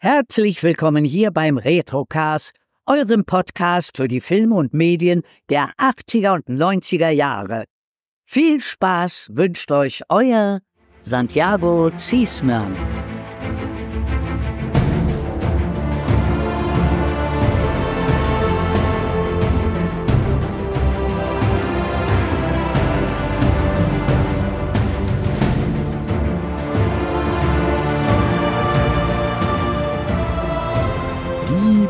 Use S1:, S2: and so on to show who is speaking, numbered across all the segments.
S1: Herzlich willkommen hier beim Retrocast, eurem Podcast für die Filme und Medien der 80er und 90er Jahre. Viel Spaß wünscht euch euer Santiago Ziesmann.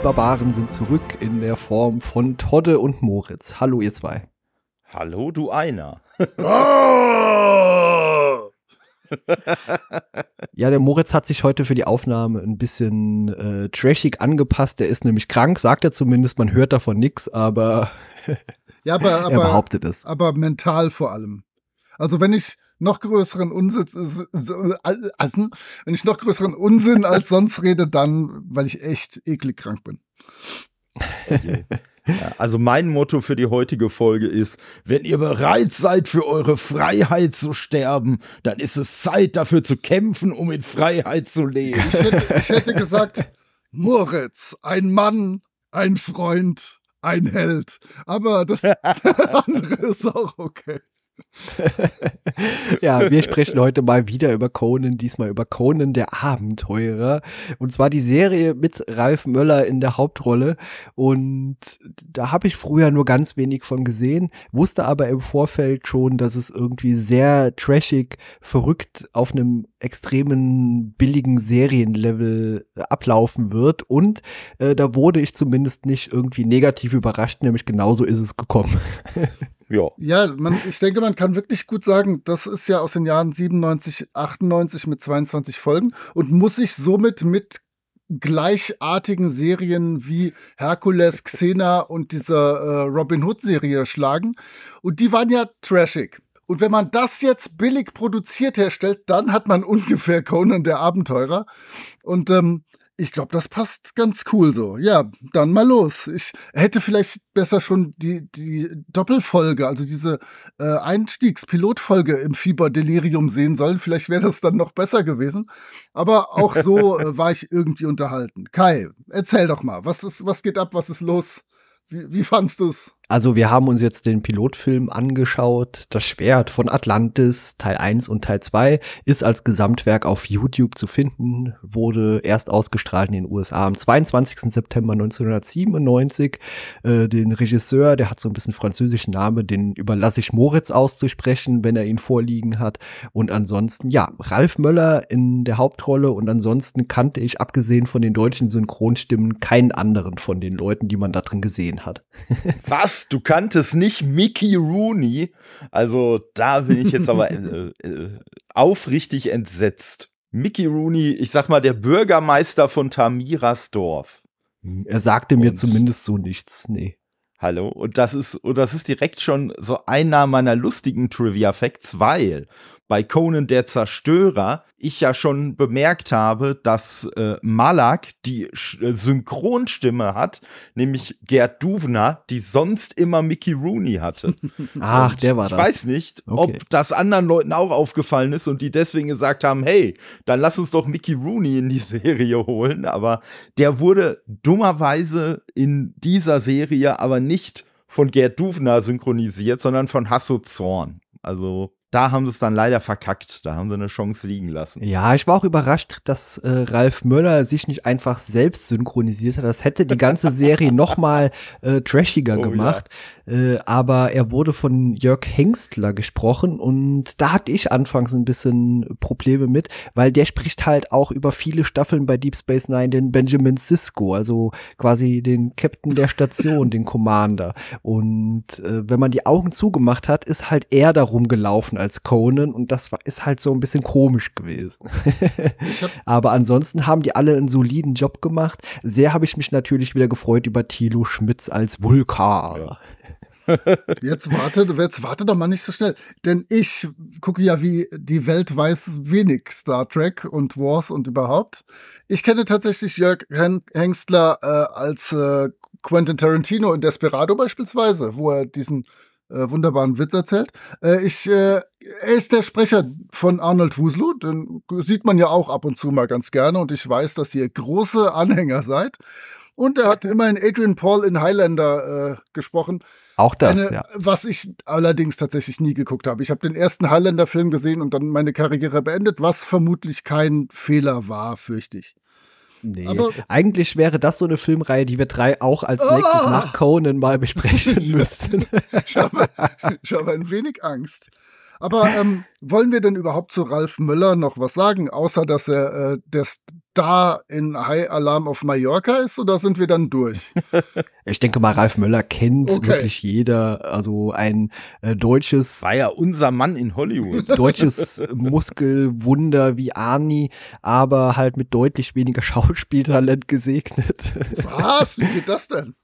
S2: Barbaren sind zurück in der Form von Todde und Moritz. Hallo, ihr zwei.
S3: Hallo, du einer.
S2: ja, der Moritz hat sich heute für die Aufnahme ein bisschen äh, trashig angepasst. Der ist nämlich krank, sagt er zumindest. Man hört davon nichts, aber,
S4: ja, aber, aber
S2: er behauptet es.
S4: Aber mental vor allem. Also wenn ich noch größeren Unsinn, also, wenn ich noch größeren Unsinn als sonst rede, dann, weil ich echt eklig krank bin.
S3: Ja, also mein Motto für die heutige Folge ist, wenn ihr bereit seid für eure Freiheit zu sterben, dann ist es Zeit dafür zu kämpfen, um in Freiheit zu leben.
S4: Ich hätte, ich hätte gesagt, Moritz, ein Mann, ein Freund, ein Held. Aber das andere ist auch okay.
S2: ja, wir sprechen heute mal wieder über Conan, diesmal über Conan der Abenteurer. Und zwar die Serie mit Ralf Möller in der Hauptrolle. Und da habe ich früher nur ganz wenig von gesehen, wusste aber im Vorfeld schon, dass es irgendwie sehr trashig, verrückt auf einem extremen billigen Serienlevel ablaufen wird. Und äh, da wurde ich zumindest nicht irgendwie negativ überrascht, nämlich genauso ist es gekommen.
S4: Ja. Ja, man, ich denke, man kann wirklich gut sagen, das ist ja aus den Jahren 97, 98 mit 22 Folgen und muss sich somit mit gleichartigen Serien wie Herkules, Xena und dieser äh, Robin Hood Serie schlagen. Und die waren ja trashig. Und wenn man das jetzt billig produziert herstellt, dann hat man ungefähr Conan der Abenteurer. Und ähm, ich glaube, das passt ganz cool so. Ja, dann mal los. Ich hätte vielleicht besser schon die, die Doppelfolge, also diese äh, Einstiegspilotfolge im Fieberdelirium sehen sollen. Vielleicht wäre das dann noch besser gewesen. Aber auch so äh, war ich irgendwie unterhalten. Kai, erzähl doch mal, was, ist, was geht ab, was ist los? Wie, wie fandst du's?
S2: Also wir haben uns jetzt den Pilotfilm angeschaut. Das Schwert von Atlantis, Teil 1 und Teil 2, ist als Gesamtwerk auf YouTube zu finden, wurde erst ausgestrahlt in den USA am 22. September 1997. Äh, den Regisseur, der hat so ein bisschen französischen Namen, den überlasse ich Moritz auszusprechen, wenn er ihn vorliegen hat. Und ansonsten, ja, Ralf Möller in der Hauptrolle und ansonsten kannte ich, abgesehen von den deutschen Synchronstimmen, keinen anderen von den Leuten, die man da drin gesehen hat.
S3: Was? Du kanntest nicht Mickey Rooney. Also da bin ich jetzt aber äh, äh, aufrichtig entsetzt. Mickey Rooney, ich sag mal, der Bürgermeister von Tamirasdorf.
S2: Er sagte mir Und zumindest so nichts, nee.
S3: Hallo, und das ist, und das ist direkt schon so einer meiner lustigen Trivia-Facts, weil bei Conan der Zerstörer ich ja schon bemerkt habe, dass äh, Malak die Sch äh, Synchronstimme hat, nämlich Gerd Duvner, die sonst immer Mickey Rooney hatte.
S2: Ach, und der war das.
S3: Ich weiß nicht, okay. ob das anderen Leuten auch aufgefallen ist und die deswegen gesagt haben, hey, dann lass uns doch Mickey Rooney in die Serie holen, aber der wurde dummerweise in dieser Serie aber nicht von Gerd Duvner synchronisiert, sondern von Hasso Zorn. Also da haben sie es dann leider verkackt. Da haben sie eine Chance liegen lassen.
S2: Ja, ich war auch überrascht, dass äh, Ralf Möller sich nicht einfach selbst synchronisiert hat. Das hätte die ganze Serie noch mal äh, trashiger oh, gemacht. Ja. Äh, aber er wurde von Jörg Hengstler gesprochen und da hatte ich anfangs ein bisschen Probleme mit, weil der spricht halt auch über viele Staffeln bei Deep Space Nine den Benjamin Sisko, also quasi den Captain der Station, den Commander. Und äh, wenn man die Augen zugemacht hat, ist halt er darum gelaufen als Conan und das war, ist halt so ein bisschen komisch gewesen. Aber ansonsten haben die alle einen soliden Job gemacht. Sehr habe ich mich natürlich wieder gefreut über Thilo Schmitz als Vulkan. Ja.
S4: Jetzt warte, jetzt warte doch mal nicht so schnell. Denn ich gucke ja, wie die Welt weiß wenig Star Trek und Wars und überhaupt. Ich kenne tatsächlich Jörg Hengstler äh, als äh, Quentin Tarantino in Desperado beispielsweise, wo er diesen äh, wunderbaren Witz erzählt. Äh, ich, äh, er ist der Sprecher von Arnold Wuslow, den sieht man ja auch ab und zu mal ganz gerne und ich weiß, dass ihr große Anhänger seid. Und er hat immerhin Adrian Paul in Highlander äh, gesprochen.
S2: Auch das, Eine, ja.
S4: Was ich allerdings tatsächlich nie geguckt habe. Ich habe den ersten Highlander-Film gesehen und dann meine Karriere beendet, was vermutlich kein Fehler war, fürchte ich.
S2: Nee. Aber eigentlich wäre das so eine Filmreihe, die wir drei auch als oh! nächstes nach Conan mal besprechen müssten.
S4: ich, habe, ich habe ein wenig Angst. Aber ähm, wollen wir denn überhaupt zu Ralf Müller noch was sagen, außer dass er äh, der Star in High Alarm auf Mallorca ist, oder sind wir dann durch?
S2: Ich denke mal, Ralf Möller kennt okay. wirklich jeder. Also ein äh, deutsches.
S3: War ja unser Mann in Hollywood.
S2: Deutsches Muskelwunder wie Arnie, aber halt mit deutlich weniger Schauspieltalent gesegnet.
S4: Was? Wie geht das denn?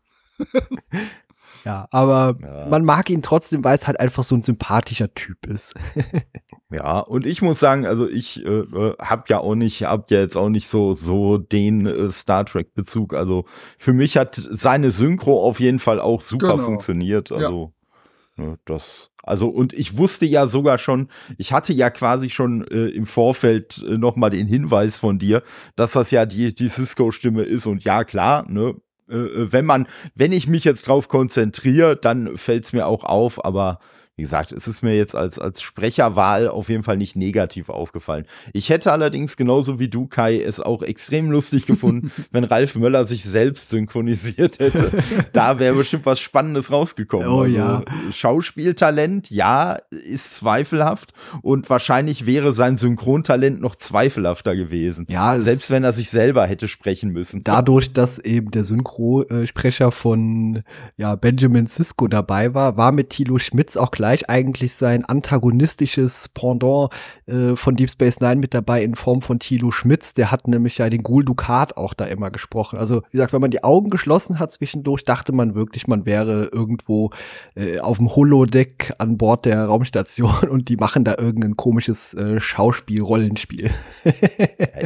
S2: Ja, aber ja. man mag ihn trotzdem, weil es halt einfach so ein sympathischer Typ ist.
S3: ja, und ich muss sagen, also ich äh, äh, hab ja auch nicht, hab ja jetzt auch nicht so so den äh, Star Trek Bezug. Also für mich hat seine Synchro auf jeden Fall auch super genau. funktioniert. Also ja. ne, das also und ich wusste ja sogar schon, ich hatte ja quasi schon äh, im Vorfeld äh, noch mal den Hinweis von dir, dass das ja die die Cisco Stimme ist und ja klar, ne, wenn man, wenn ich mich jetzt drauf konzentriere, dann fällt es mir auch auf, aber wie gesagt, es ist mir jetzt als, als Sprecherwahl auf jeden Fall nicht negativ aufgefallen. Ich hätte allerdings genauso wie du, Kai, es auch extrem lustig gefunden, wenn Ralf Möller sich selbst synchronisiert hätte. da wäre bestimmt was Spannendes rausgekommen.
S2: Oh also, ja.
S3: Schauspieltalent, ja, ist zweifelhaft und wahrscheinlich wäre sein Synchrontalent noch zweifelhafter gewesen. Ja, selbst wenn er sich selber hätte sprechen müssen.
S2: Dadurch, dass eben der Synchrosprecher von ja, Benjamin Sisko dabei war, war mit Thilo Schmitz auch klar, gleich eigentlich sein antagonistisches Pendant äh, von Deep Space Nine mit dabei in Form von Thilo Schmitz. Der hat nämlich ja den Ghoul Dukat auch da immer gesprochen. Also wie gesagt, wenn man die Augen geschlossen hat zwischendurch, dachte man wirklich, man wäre irgendwo äh, auf dem Holodeck an Bord der Raumstation und die machen da irgendein komisches äh, Schauspiel, Rollenspiel.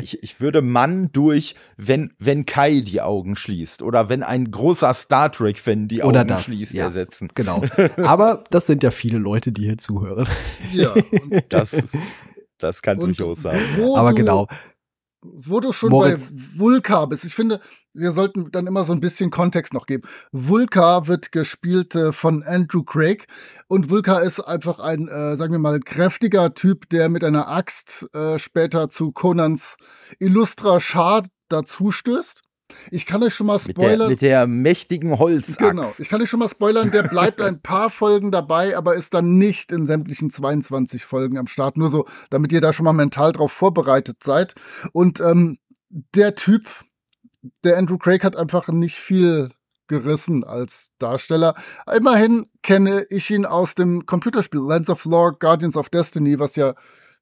S3: ich, ich würde Mann durch, wenn, wenn Kai die Augen schließt oder wenn ein großer Star Trek-Fan die Augen das, schließt, ja, ersetzen.
S2: Genau. Aber das sind ja viele viele Leute, die hier zuhören.
S3: Ja, das, das kann durchaus sein.
S2: Aber genau.
S4: Wo du schon Moritz. bei Vulka bist, ich finde, wir sollten dann immer so ein bisschen Kontext noch geben. Vulka wird gespielt äh, von Andrew Craig und Vulka ist einfach ein, äh, sagen wir mal, kräftiger Typ, der mit einer Axt äh, später zu Conans Illustra Schar dazustößt. Ich kann euch schon mal spoilern.
S3: Mit der, mit der mächtigen Holzaxt. Genau,
S4: ich kann euch schon mal spoilern, der bleibt ein paar Folgen dabei, aber ist dann nicht in sämtlichen 22 Folgen am Start. Nur so, damit ihr da schon mal mental drauf vorbereitet seid. Und ähm, der Typ, der Andrew Craig hat einfach nicht viel gerissen als Darsteller. Immerhin kenne ich ihn aus dem Computerspiel Lands of Lore, Guardians of Destiny, was ja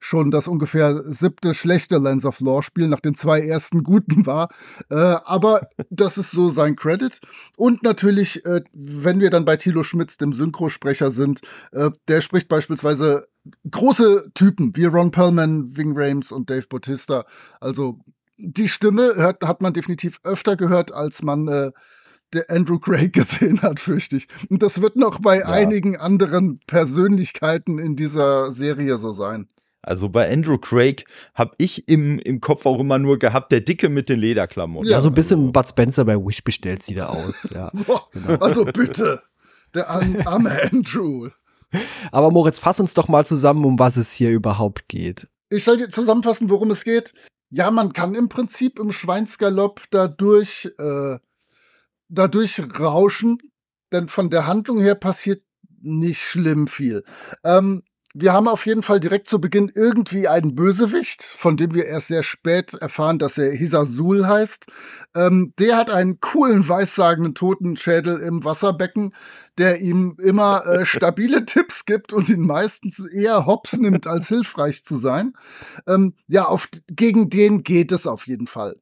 S4: schon das ungefähr siebte schlechte Lens of Law Spiel nach den zwei ersten guten war. Äh, aber das ist so sein Credit. Und natürlich, äh, wenn wir dann bei Thilo Schmitz, dem Synchrosprecher sind, äh, der spricht beispielsweise große Typen wie Ron Perlman, Ving Rames und Dave Bautista. Also die Stimme hört, hat man definitiv öfter gehört, als man äh, der Andrew Craig gesehen hat, fürchte ich. Und das wird noch bei ja. einigen anderen Persönlichkeiten in dieser Serie so sein.
S3: Also bei Andrew Craig habe ich im, im Kopf auch immer nur gehabt, der Dicke mit den Lederklamotten.
S2: Ja, so ein bisschen also. Bud Spencer bei Wish bestellt sie da aus. Ja,
S4: genau. Also bitte, der arme Andrew.
S2: Aber Moritz, fass uns doch mal zusammen, um was es hier überhaupt geht.
S4: Ich soll dir zusammenfassen, worum es geht. Ja, man kann im Prinzip im Schweinsgalopp dadurch, äh, dadurch rauschen, denn von der Handlung her passiert nicht schlimm viel. Ähm, wir haben auf jeden Fall direkt zu Beginn irgendwie einen Bösewicht, von dem wir erst sehr spät erfahren, dass er Hisasul heißt. Ähm, der hat einen coolen, weissagenden Totenschädel im Wasserbecken, der ihm immer äh, stabile Tipps gibt und ihn meistens eher hops nimmt, als hilfreich zu sein. Ähm, ja, auf, gegen den geht es auf jeden Fall.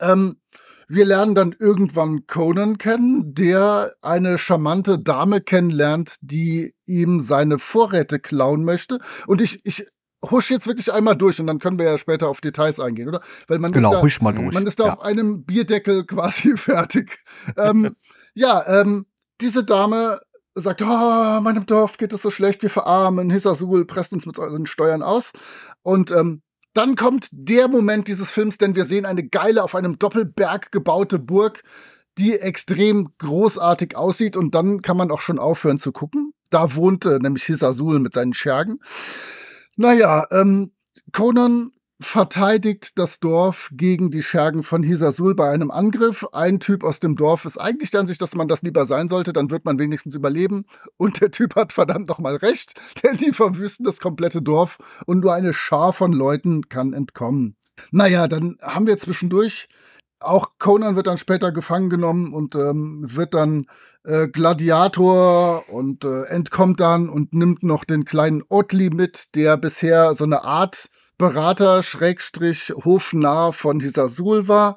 S4: Ähm, wir lernen dann irgendwann Conan kennen, der eine charmante Dame kennenlernt, die ihm seine Vorräte klauen möchte. Und ich, ich husch jetzt wirklich einmal durch und dann können wir ja später auf Details eingehen, oder? Weil man
S2: genau,
S4: ist da,
S2: husch mal durch.
S4: Man ist da ja. auf einem Bierdeckel quasi fertig. ähm, ja, ähm, diese Dame sagt, oh, meinem Dorf geht es so schlecht, wir verarmen, Hissasul presst uns mit unseren Steuern aus. Und ähm, dann kommt der Moment dieses Films, denn wir sehen eine geile, auf einem Doppelberg gebaute Burg, die extrem großartig aussieht. Und dann kann man auch schon aufhören zu gucken. Da wohnte nämlich Hissasul mit seinen Schergen. Naja, ähm, Conan verteidigt das Dorf gegen die Schergen von Hisasul bei einem Angriff. Ein Typ aus dem Dorf ist eigentlich der Ansicht, dass man das lieber sein sollte, dann wird man wenigstens überleben. Und der Typ hat verdammt nochmal recht, denn die verwüsten das komplette Dorf und nur eine Schar von Leuten kann entkommen. Naja, dann haben wir zwischendurch auch Conan wird dann später gefangen genommen und ähm, wird dann äh, Gladiator und äh, entkommt dann und nimmt noch den kleinen Ottli mit, der bisher so eine Art Berater, Schrägstrich, Hofnarr von Hisasul war.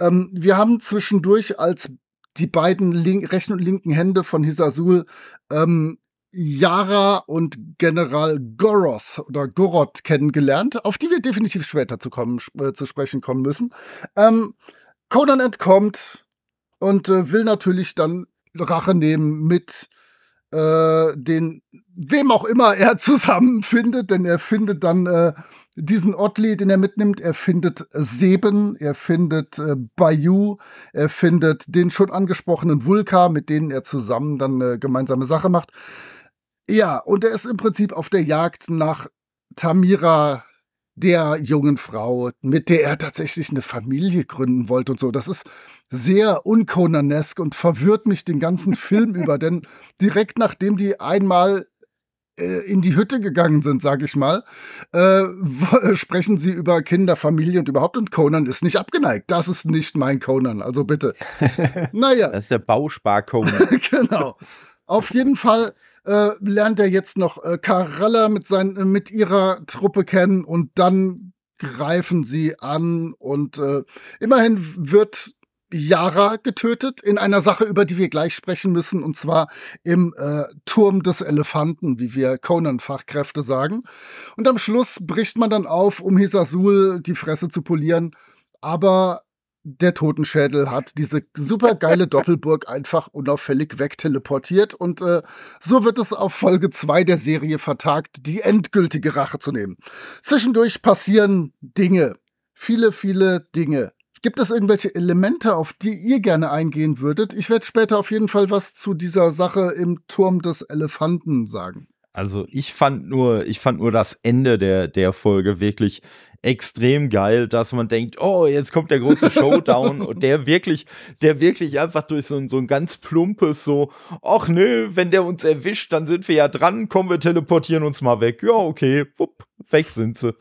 S4: Ähm, wir haben zwischendurch als die beiden link rechten und linken Hände von Hisasul ähm, Yara und General Goroth oder Goroth kennengelernt, auf die wir definitiv später zu, kommen, äh, zu sprechen kommen müssen. Ähm, Conan entkommt und äh, will natürlich dann Rache nehmen mit äh, den, wem auch immer er zusammenfindet, denn er findet dann äh, diesen Otley, den er mitnimmt. Er findet Seben, er findet äh, Bayou, er findet den schon angesprochenen Vulka, mit denen er zusammen dann eine gemeinsame Sache macht. Ja, und er ist im Prinzip auf der Jagd nach Tamira, der jungen Frau, mit der er tatsächlich eine Familie gründen wollte und so. Das ist sehr unkonanesk und verwirrt mich den ganzen Film über, denn direkt nachdem die einmal in die Hütte gegangen sind, sag ich mal, äh, sprechen sie über Kinder, Familie und überhaupt. Und Conan ist nicht abgeneigt. Das ist nicht mein Conan, also bitte.
S3: naja. Das ist der Bauspar-Conan.
S4: genau. Auf jeden Fall äh, lernt er jetzt noch äh, Karella mit, sein, äh, mit ihrer Truppe kennen und dann greifen sie an und äh, immerhin wird Yara getötet in einer Sache, über die wir gleich sprechen müssen, und zwar im äh, Turm des Elefanten, wie wir Conan-Fachkräfte sagen. Und am Schluss bricht man dann auf, um Hisasul die Fresse zu polieren. Aber der Totenschädel hat diese super geile Doppelburg einfach unauffällig wegteleportiert und äh, so wird es auf Folge 2 der Serie vertagt, die endgültige Rache zu nehmen. Zwischendurch passieren Dinge. Viele, viele Dinge. Gibt es irgendwelche Elemente, auf die ihr gerne eingehen würdet? Ich werde später auf jeden Fall was zu dieser Sache im Turm des Elefanten sagen.
S3: Also ich fand nur, ich fand nur das Ende der, der Folge wirklich extrem geil, dass man denkt, oh, jetzt kommt der große Showdown und der wirklich, der wirklich einfach durch so ein, so ein ganz plumpes so, ach nö, wenn der uns erwischt, dann sind wir ja dran, kommen wir teleportieren uns mal weg. Ja, okay, wupp, weg sind sie.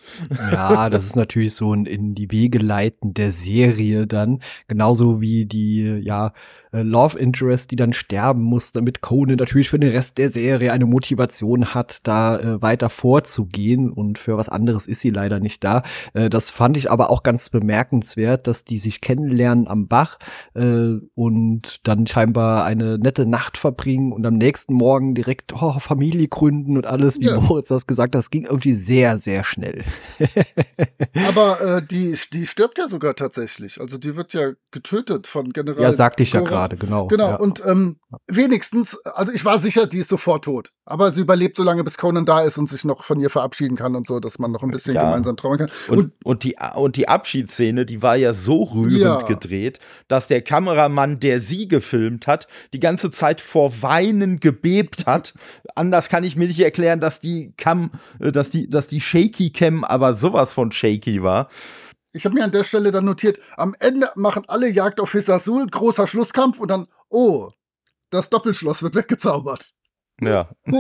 S2: Ja, das ist natürlich so ein in die Wege leiten der Serie dann, genauso wie die, ja, äh, Love Interest, die dann sterben muss, damit Conan natürlich für den Rest der Serie eine Motivation hat, da äh, weiter vorzugehen und für was anderes ist sie leider nicht da. Äh, das fand ich aber auch ganz bemerkenswert, dass die sich kennenlernen am Bach äh, und dann scheinbar eine nette Nacht verbringen und am nächsten Morgen direkt oh, Familie gründen und alles, wie ja. Moritz das gesagt hat. Das ging irgendwie sehr, sehr schnell.
S4: aber äh, die, die stirbt ja sogar tatsächlich. Also die wird ja getötet von General.
S2: Ja, sagte ich ja gerade, genau.
S4: Genau,
S2: ja.
S4: und ähm, wenigstens, also ich war sicher, die ist sofort tot. Aber sie überlebt so lange, bis Conan da ist und sich noch von ihr verabschieden kann und so, dass man noch ein bisschen ja. gemeinsam trauern kann.
S3: Und, und, und, die, und die Abschiedsszene, die war ja so rührend ja. gedreht, dass der Kameramann, der sie gefilmt hat, die ganze Zeit vor Weinen gebebt hat. Anders kann ich mir nicht erklären, dass die Cam, äh, dass die, dass die Shaky Cam aber sowas von shaky war.
S4: Ich habe mir an der Stelle dann notiert, am Ende machen alle Jagd auf Hisasul, großer Schlusskampf und dann, oh, das Doppelschloss wird weggezaubert.
S3: Ja.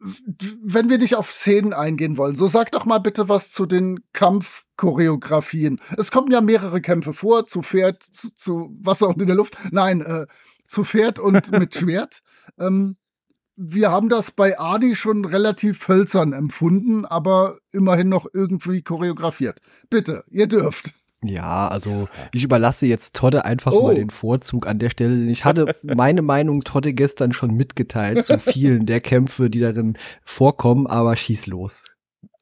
S4: wenn wir nicht auf Szenen eingehen wollen, so sag doch mal bitte was zu den Kampfchoreografien. Es kommen ja mehrere Kämpfe vor, zu Pferd, zu, zu Wasser und in der Luft. Nein, äh, zu Pferd und mit Schwert. Ähm, wir haben das bei Adi schon relativ hölzern empfunden, aber immerhin noch irgendwie choreografiert. Bitte, ihr dürft.
S2: Ja, also ich überlasse jetzt Todde einfach oh. mal den Vorzug an der Stelle. Ich hatte meine Meinung Todde gestern schon mitgeteilt zu vielen der Kämpfe, die darin vorkommen, aber schieß los.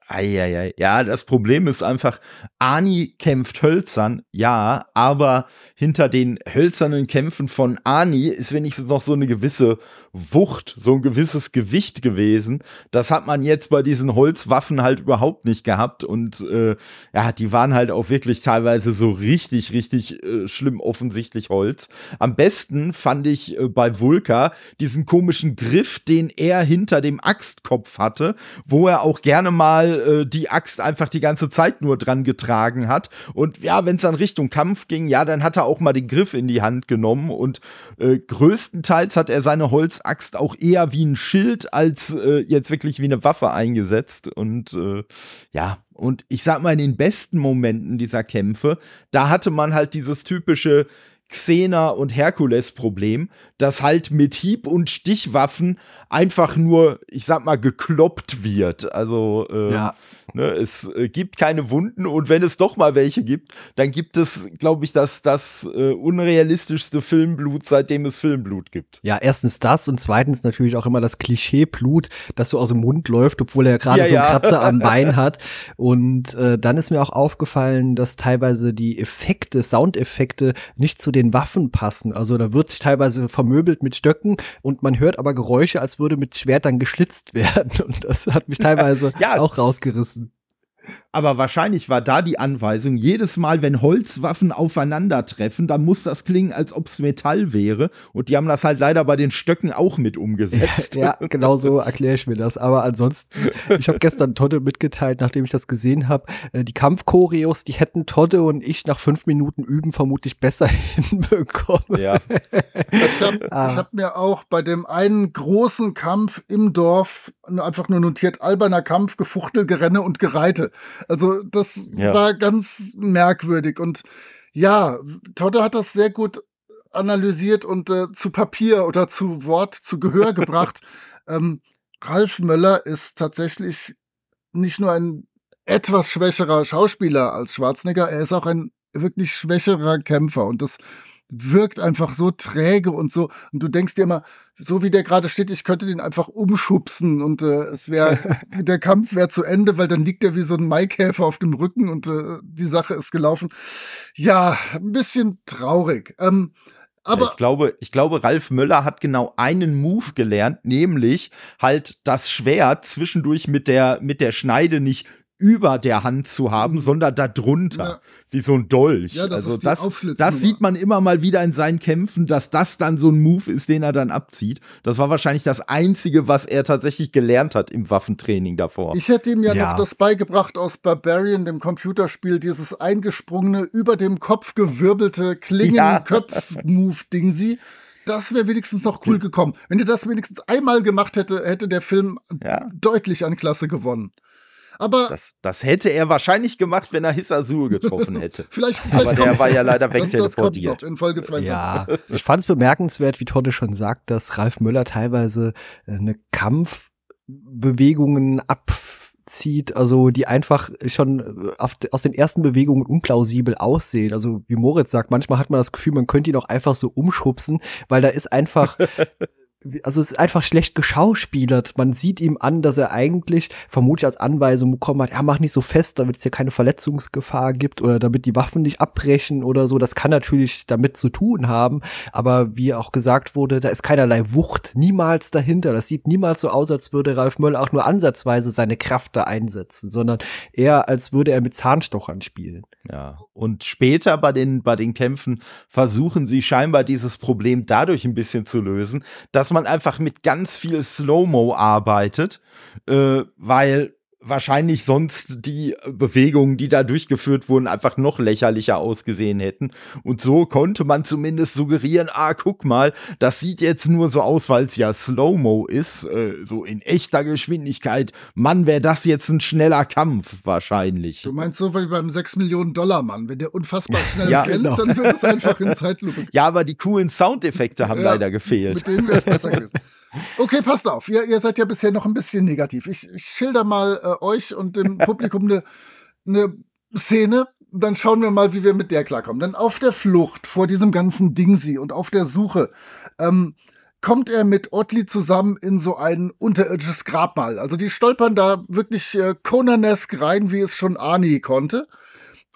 S3: Eieiei. Ja, das Problem ist einfach, Ani kämpft hölzern, ja, aber hinter den hölzernen Kämpfen von Ani ist wenigstens noch so eine gewisse Wucht, so ein gewisses Gewicht gewesen. Das hat man jetzt bei diesen Holzwaffen halt überhaupt nicht gehabt und äh, ja, die waren halt auch wirklich teilweise so richtig, richtig äh, schlimm offensichtlich Holz. Am besten fand ich äh, bei Vulka diesen komischen Griff, den er hinter dem Axtkopf hatte, wo er auch gerne mal äh, die Axt einfach die ganze Zeit nur dran getragen hat. Und ja, wenn es dann Richtung Kampf ging, ja, dann hat er auch mal den Griff in die Hand genommen und äh, größtenteils hat er seine Holzaxt auch eher wie ein Schild als äh, jetzt wirklich wie eine Waffe eingesetzt. Und äh, ja, und ich sag mal, in den besten Momenten dieser Kämpfe, da hatte man halt dieses typische Xena und Herkules Problem, dass halt mit Hieb- und Stichwaffen einfach nur, ich sag mal, gekloppt wird. Also äh, ja. ne, es äh, gibt keine Wunden und wenn es doch mal welche gibt, dann gibt es, glaube ich, das, das äh, unrealistischste Filmblut, seitdem es Filmblut gibt.
S2: Ja, erstens das und zweitens natürlich auch immer das Klischeeblut, das so aus dem Mund läuft, obwohl er gerade ja, so einen ja. Kratzer am Bein hat. Und äh, dann ist mir auch aufgefallen, dass teilweise die Effekte, Soundeffekte nicht zu den Waffen passen. Also da wird sich teilweise vermöbelt mit Stöcken und man hört aber Geräusche, als würde mit Schwertern geschlitzt werden. Und das hat mich teilweise ja. auch rausgerissen.
S3: Aber wahrscheinlich war da die Anweisung, jedes Mal, wenn Holzwaffen aufeinandertreffen, dann muss das klingen, als ob es Metall wäre. Und die haben das halt leider bei den Stöcken auch mit umgesetzt.
S2: ja, genau so erkläre ich mir das. Aber ansonsten, ich habe gestern Todde mitgeteilt, nachdem ich das gesehen habe, äh, die Kampfchoreos, die hätten Todde und ich nach fünf Minuten üben vermutlich besser hinbekommen.
S4: Ja. ich habe ah. hab mir auch bei dem einen großen Kampf im Dorf einfach nur notiert, alberner Kampf, Gefuchtel, Gerenne und Gereite. Also das ja. war ganz merkwürdig. Und ja, Todde hat das sehr gut analysiert und äh, zu Papier oder zu Wort, zu Gehör gebracht. ähm, Ralf Möller ist tatsächlich nicht nur ein etwas schwächerer Schauspieler als Schwarzenegger, er ist auch ein wirklich schwächerer Kämpfer. Und das wirkt einfach so träge und so. Und du denkst dir immer, so wie der gerade steht, ich könnte den einfach umschubsen und äh, es wäre, der Kampf wäre zu Ende, weil dann liegt er wie so ein Maikäfer auf dem Rücken und äh, die Sache ist gelaufen. Ja, ein bisschen traurig. Ähm, aber
S3: ich glaube, ich glaube, Ralf Möller hat genau einen Move gelernt, nämlich halt das Schwert zwischendurch mit der, mit der Schneide nicht über der Hand zu haben, mhm. sondern da drunter, ja. wie so ein Dolch. Ja, das also das, das sieht man immer mal wieder in seinen Kämpfen, dass das dann so ein Move ist, den er dann abzieht. Das war wahrscheinlich das Einzige, was er tatsächlich gelernt hat im Waffentraining davor.
S4: Ich hätte ihm ja, ja. noch das beigebracht aus Barbarian, dem Computerspiel, dieses eingesprungene, über dem Kopf gewirbelte Klingen-Köpf-Move-Dingsi. Das wäre wenigstens noch cool gekommen. Wenn er das wenigstens einmal gemacht hätte, hätte der Film deutlich an Klasse gewonnen. Aber
S3: das, das hätte er wahrscheinlich gemacht, wenn er Hisazul getroffen hätte.
S4: vielleicht, vielleicht
S3: Aber der war ja leider wegteleportiert.
S4: in Folge 22. Ja,
S2: ich fand es bemerkenswert, wie Tonne schon sagt, dass Ralf Möller teilweise äh, eine Kampfbewegungen abzieht, also die einfach schon äh, auf, aus den ersten Bewegungen unplausibel aussehen. Also wie Moritz sagt, manchmal hat man das Gefühl, man könnte ihn auch einfach so umschubsen, weil da ist einfach also es ist einfach schlecht geschauspielert. Man sieht ihm an, dass er eigentlich vermutlich als Anweisung bekommen hat, ja, mach nicht so fest, damit es hier keine Verletzungsgefahr gibt oder damit die Waffen nicht abbrechen oder so. Das kann natürlich damit zu tun haben, aber wie auch gesagt wurde, da ist keinerlei Wucht niemals dahinter. Das sieht niemals so aus, als würde Ralf Möller auch nur ansatzweise seine Kraft da einsetzen, sondern eher als würde er mit Zahnstochern spielen.
S3: Ja, und später bei den, bei den Kämpfen versuchen sie scheinbar dieses Problem dadurch ein bisschen zu lösen, dass man einfach mit ganz viel Slow-Mo arbeitet, äh, weil wahrscheinlich sonst die Bewegungen, die da durchgeführt wurden, einfach noch lächerlicher ausgesehen hätten. Und so konnte man zumindest suggerieren, ah, guck mal, das sieht jetzt nur so aus, weil es ja Slow-Mo ist, äh, so in echter Geschwindigkeit. Mann, wäre das jetzt ein schneller Kampf wahrscheinlich.
S4: Du meinst so wie beim 6 Millionen Dollar Mann, wenn der unfassbar schnell ja, rennt, genau. dann wird es einfach in Zeitlupe.
S3: Ja, aber die coolen Soundeffekte haben ja, leider gefehlt.
S4: Mit denen wäre es besser gewesen. Okay, passt auf. Ihr, ihr seid ja bisher noch ein bisschen negativ. Ich, ich schilder mal äh, euch und dem Publikum eine ne Szene. Dann schauen wir mal, wie wir mit der klarkommen. Denn auf der Flucht vor diesem ganzen Dingsi und auf der Suche ähm, kommt er mit Otley zusammen in so ein unterirdisches Grabmal. Also die stolpern da wirklich äh, Conanesque rein, wie es schon Arnie konnte.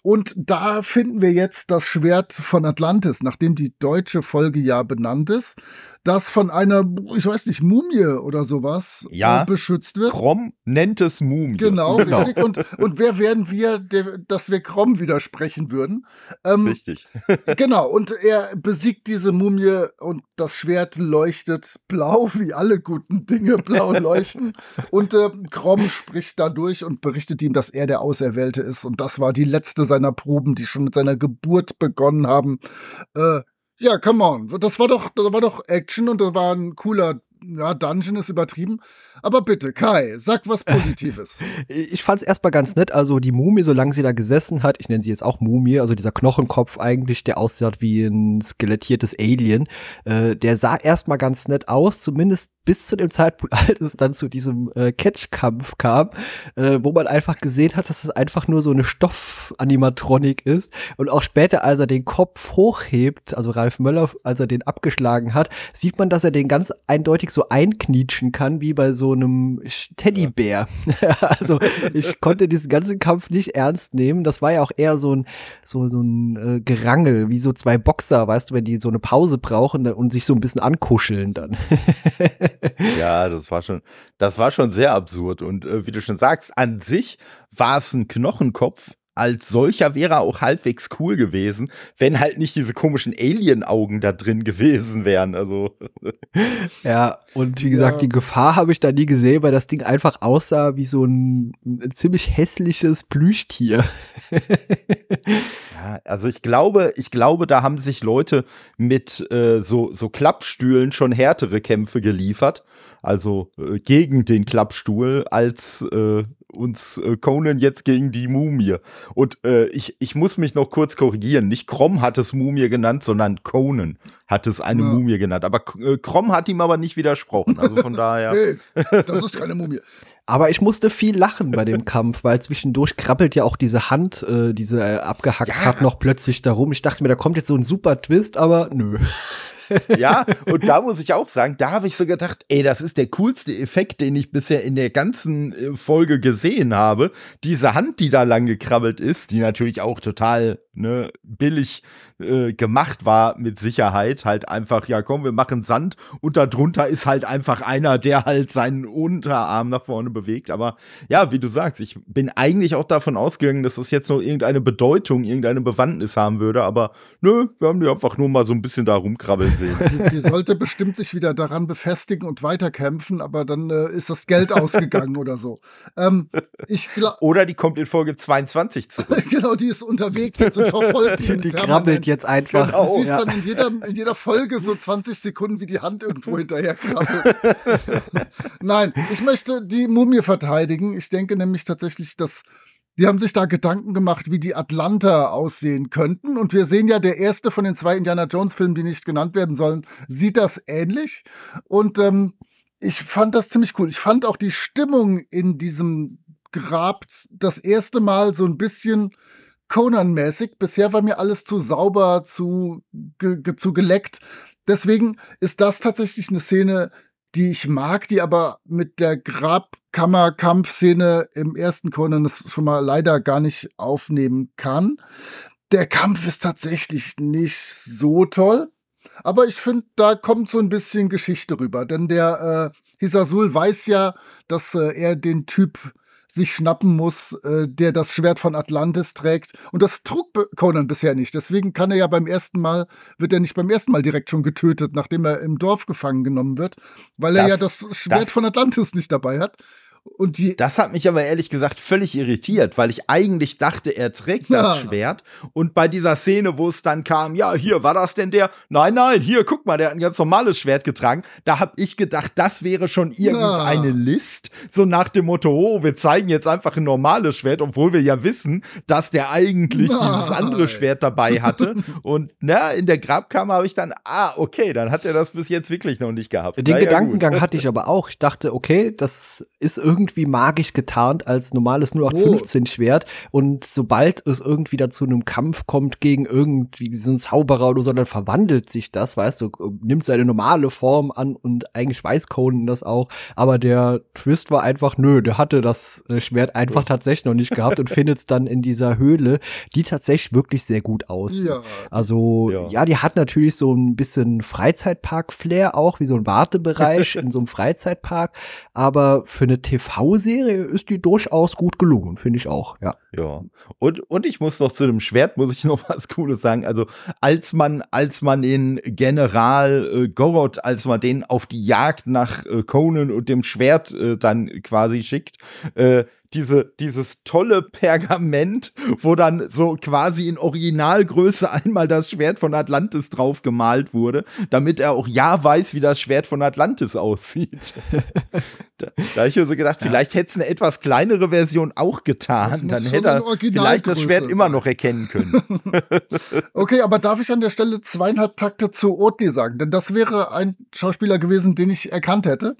S4: Und da finden wir jetzt das Schwert von Atlantis, nachdem die deutsche Folge ja benannt ist das von einer, ich weiß nicht, Mumie oder sowas
S3: ja,
S4: äh, beschützt wird.
S3: Krom nennt es Mumie.
S4: Genau, genau. richtig. Und, und wer wären wir, der, dass wir Krom widersprechen würden?
S3: Ähm, richtig.
S4: genau, und er besiegt diese Mumie und das Schwert leuchtet blau, wie alle guten Dinge blau leuchten. und äh, Krom spricht dadurch und berichtet ihm, dass er der Auserwählte ist. Und das war die letzte seiner Proben, die schon mit seiner Geburt begonnen haben. Äh, ja, come on. Das war doch, das war doch Action und das war ein cooler ja, Dungeon ist übertrieben. Aber bitte, Kai, sag was Positives.
S2: ich fand's erstmal ganz nett. Also die Mumie, solange sie da gesessen hat, ich nenne sie jetzt auch Mumie, also dieser Knochenkopf eigentlich, der aussieht wie ein skelettiertes Alien, äh, der sah erstmal ganz nett aus, zumindest bis zu dem Zeitpunkt, als es dann zu diesem äh, Catch-Kampf kam, äh, wo man einfach gesehen hat, dass es einfach nur so eine Stoffanimatronik ist. Und auch später, als er den Kopf hochhebt, also Ralf Möller, als er den abgeschlagen hat, sieht man, dass er den ganz eindeutig so einknietschen kann, wie bei so einem Teddybär. also ich konnte diesen ganzen Kampf nicht ernst nehmen. Das war ja auch eher so ein, so, so ein äh, Gerangel, wie so zwei Boxer, weißt du, wenn die so eine Pause brauchen und sich so ein bisschen ankuscheln dann.
S3: ja, das war schon, das war schon sehr absurd. Und äh, wie du schon sagst, an sich war es ein Knochenkopf, als solcher wäre er auch halbwegs cool gewesen, wenn halt nicht diese komischen Alien-Augen da drin gewesen wären. Also.
S2: Ja, und wie gesagt, ja. die Gefahr habe ich da nie gesehen, weil das Ding einfach aussah wie so ein, ein ziemlich hässliches Plüschtier.
S3: ja, also ich glaube, ich glaube, da haben sich Leute mit äh, so, so Klappstühlen schon härtere Kämpfe geliefert also äh, gegen den Klappstuhl, als äh, uns äh, Conan jetzt gegen die Mumie. Und äh, ich, ich muss mich noch kurz korrigieren. Nicht Krom hat es Mumie genannt, sondern Conan hat es eine ja. Mumie genannt. Aber äh, Krom hat ihm aber nicht widersprochen. Also von daher.
S4: hey, das ist keine Mumie.
S2: Aber ich musste viel lachen bei dem Kampf, weil zwischendurch krabbelt ja auch diese Hand, äh, diese äh, abgehackt ja. Hat, noch plötzlich darum. Ich dachte mir, da kommt jetzt so ein super Twist, aber nö
S3: ja, und da muss ich auch sagen, da habe ich so gedacht, ey, das ist der coolste Effekt, den ich bisher in der ganzen äh, Folge gesehen habe. Diese Hand, die da lang gekrabbelt ist, die natürlich auch total ne, billig äh, gemacht war, mit Sicherheit. Halt einfach, ja komm, wir machen Sand und darunter ist halt einfach einer, der halt seinen Unterarm nach vorne bewegt. Aber ja, wie du sagst, ich bin eigentlich auch davon ausgegangen, dass das jetzt noch irgendeine Bedeutung, irgendeine Bewandtnis haben würde. Aber nö, wir haben die einfach nur mal so ein bisschen da rumkrabbeln sehen.
S4: Die, die sollte bestimmt sich wieder daran befestigen und weiterkämpfen, aber dann äh, ist das Geld ausgegangen oder so. Ähm,
S3: ich oder die kommt in Folge 22 zurück.
S4: genau, die ist unterwegs jetzt und verfolgt
S2: ihn. Die krabbelt jetzt einfach.
S4: Genau. Du siehst ja. dann in jeder, in jeder Folge so 20 Sekunden, wie die Hand irgendwo hinterher krabbelt. Nein, ich möchte die Mumie verteidigen. Ich denke nämlich tatsächlich, dass die haben sich da Gedanken gemacht, wie die Atlanta aussehen könnten. Und wir sehen ja, der erste von den zwei Indiana Jones-Filmen, die nicht genannt werden sollen, sieht das ähnlich. Und ähm, ich fand das ziemlich cool. Ich fand auch die Stimmung in diesem Grab das erste Mal so ein bisschen Conan-mäßig. Bisher war mir alles zu sauber, zu, ge, zu geleckt. Deswegen ist das tatsächlich eine Szene, die ich mag, die aber mit der Grabkammer-Kampfszene im ersten Conan schon mal leider gar nicht aufnehmen kann. Der Kampf ist tatsächlich nicht so toll, aber ich finde, da kommt so ein bisschen Geschichte rüber, denn der äh, Hisasul weiß ja, dass äh, er den Typ sich schnappen muss, äh, der das Schwert von Atlantis trägt. Und das trug Conan bisher nicht. Deswegen kann er ja beim ersten Mal, wird er nicht beim ersten Mal direkt schon getötet, nachdem er im Dorf gefangen genommen wird, weil das, er ja das Schwert das, von Atlantis nicht dabei hat. Und die
S3: das hat mich aber ehrlich gesagt völlig irritiert, weil ich eigentlich dachte, er trägt das ja. Schwert. Und bei dieser Szene, wo es dann kam, ja, hier, war das denn der? Nein, nein, hier, guck mal, der hat ein ganz normales Schwert getragen. Da habe ich gedacht, das wäre schon irgendeine ja. List, so nach dem Motto, oh, wir zeigen jetzt einfach ein normales Schwert, obwohl wir ja wissen, dass der eigentlich nein. dieses andere Schwert dabei hatte. Und na, in der Grabkammer habe ich dann, ah, okay, dann hat er das bis jetzt wirklich noch nicht gehabt.
S2: Den naja, Gedankengang gut. hatte ich aber auch. Ich dachte, okay, das ist irgendwie irgendwie magisch getarnt als normales 0815 Schwert und sobald es irgendwie dazu einem Kampf kommt gegen irgendwie so einen Zauberer oder so, dann verwandelt sich das, weißt du, nimmt seine normale Form an und eigentlich weiß Conan das auch, aber der Twist war einfach, nö, der hatte das äh, Schwert einfach tatsächlich noch nicht gehabt und findet es dann in dieser Höhle, die tatsächlich wirklich sehr gut aussieht. Ja. Also, ja. ja, die hat natürlich so ein bisschen Freizeitpark-Flair auch, wie so ein Wartebereich in so einem Freizeitpark, aber für eine TV-Serie ist die durchaus gut gelungen, finde ich auch, ja.
S3: Ja. Und, und ich muss noch zu dem Schwert, muss ich noch was Cooles sagen. Also, als man, als man den General äh, Goroth, als man den auf die Jagd nach äh, Conan und dem Schwert äh, dann quasi schickt, äh, diese, dieses tolle Pergament, wo dann so quasi in Originalgröße einmal das Schwert von Atlantis drauf gemalt wurde, damit er auch ja weiß, wie das Schwert von Atlantis aussieht. da, da habe ich mir so gedacht, ja. vielleicht hätte es eine etwas kleinere Version auch getan. Dann hätte er vielleicht das Schwert sein. immer noch erkennen können.
S4: okay, aber darf ich an der Stelle zweieinhalb Takte zu Oatly sagen? Denn das wäre ein Schauspieler gewesen, den ich erkannt hätte.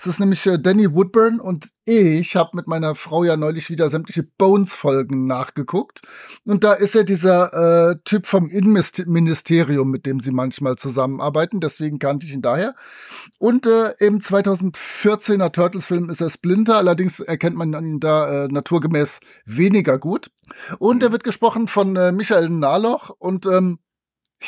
S4: Es ist nämlich äh, Danny Woodburn und ich habe mit meiner Frau ja neulich wieder sämtliche Bones-Folgen nachgeguckt. Und da ist er dieser äh, Typ vom Innenministerium, mit dem sie manchmal zusammenarbeiten. Deswegen kannte ich ihn daher. Und äh, im 2014er Turtles-Film ist er Splinter. Allerdings erkennt man ihn da äh, naturgemäß weniger gut. Und er wird gesprochen von äh, Michael Nahloch. Und ähm,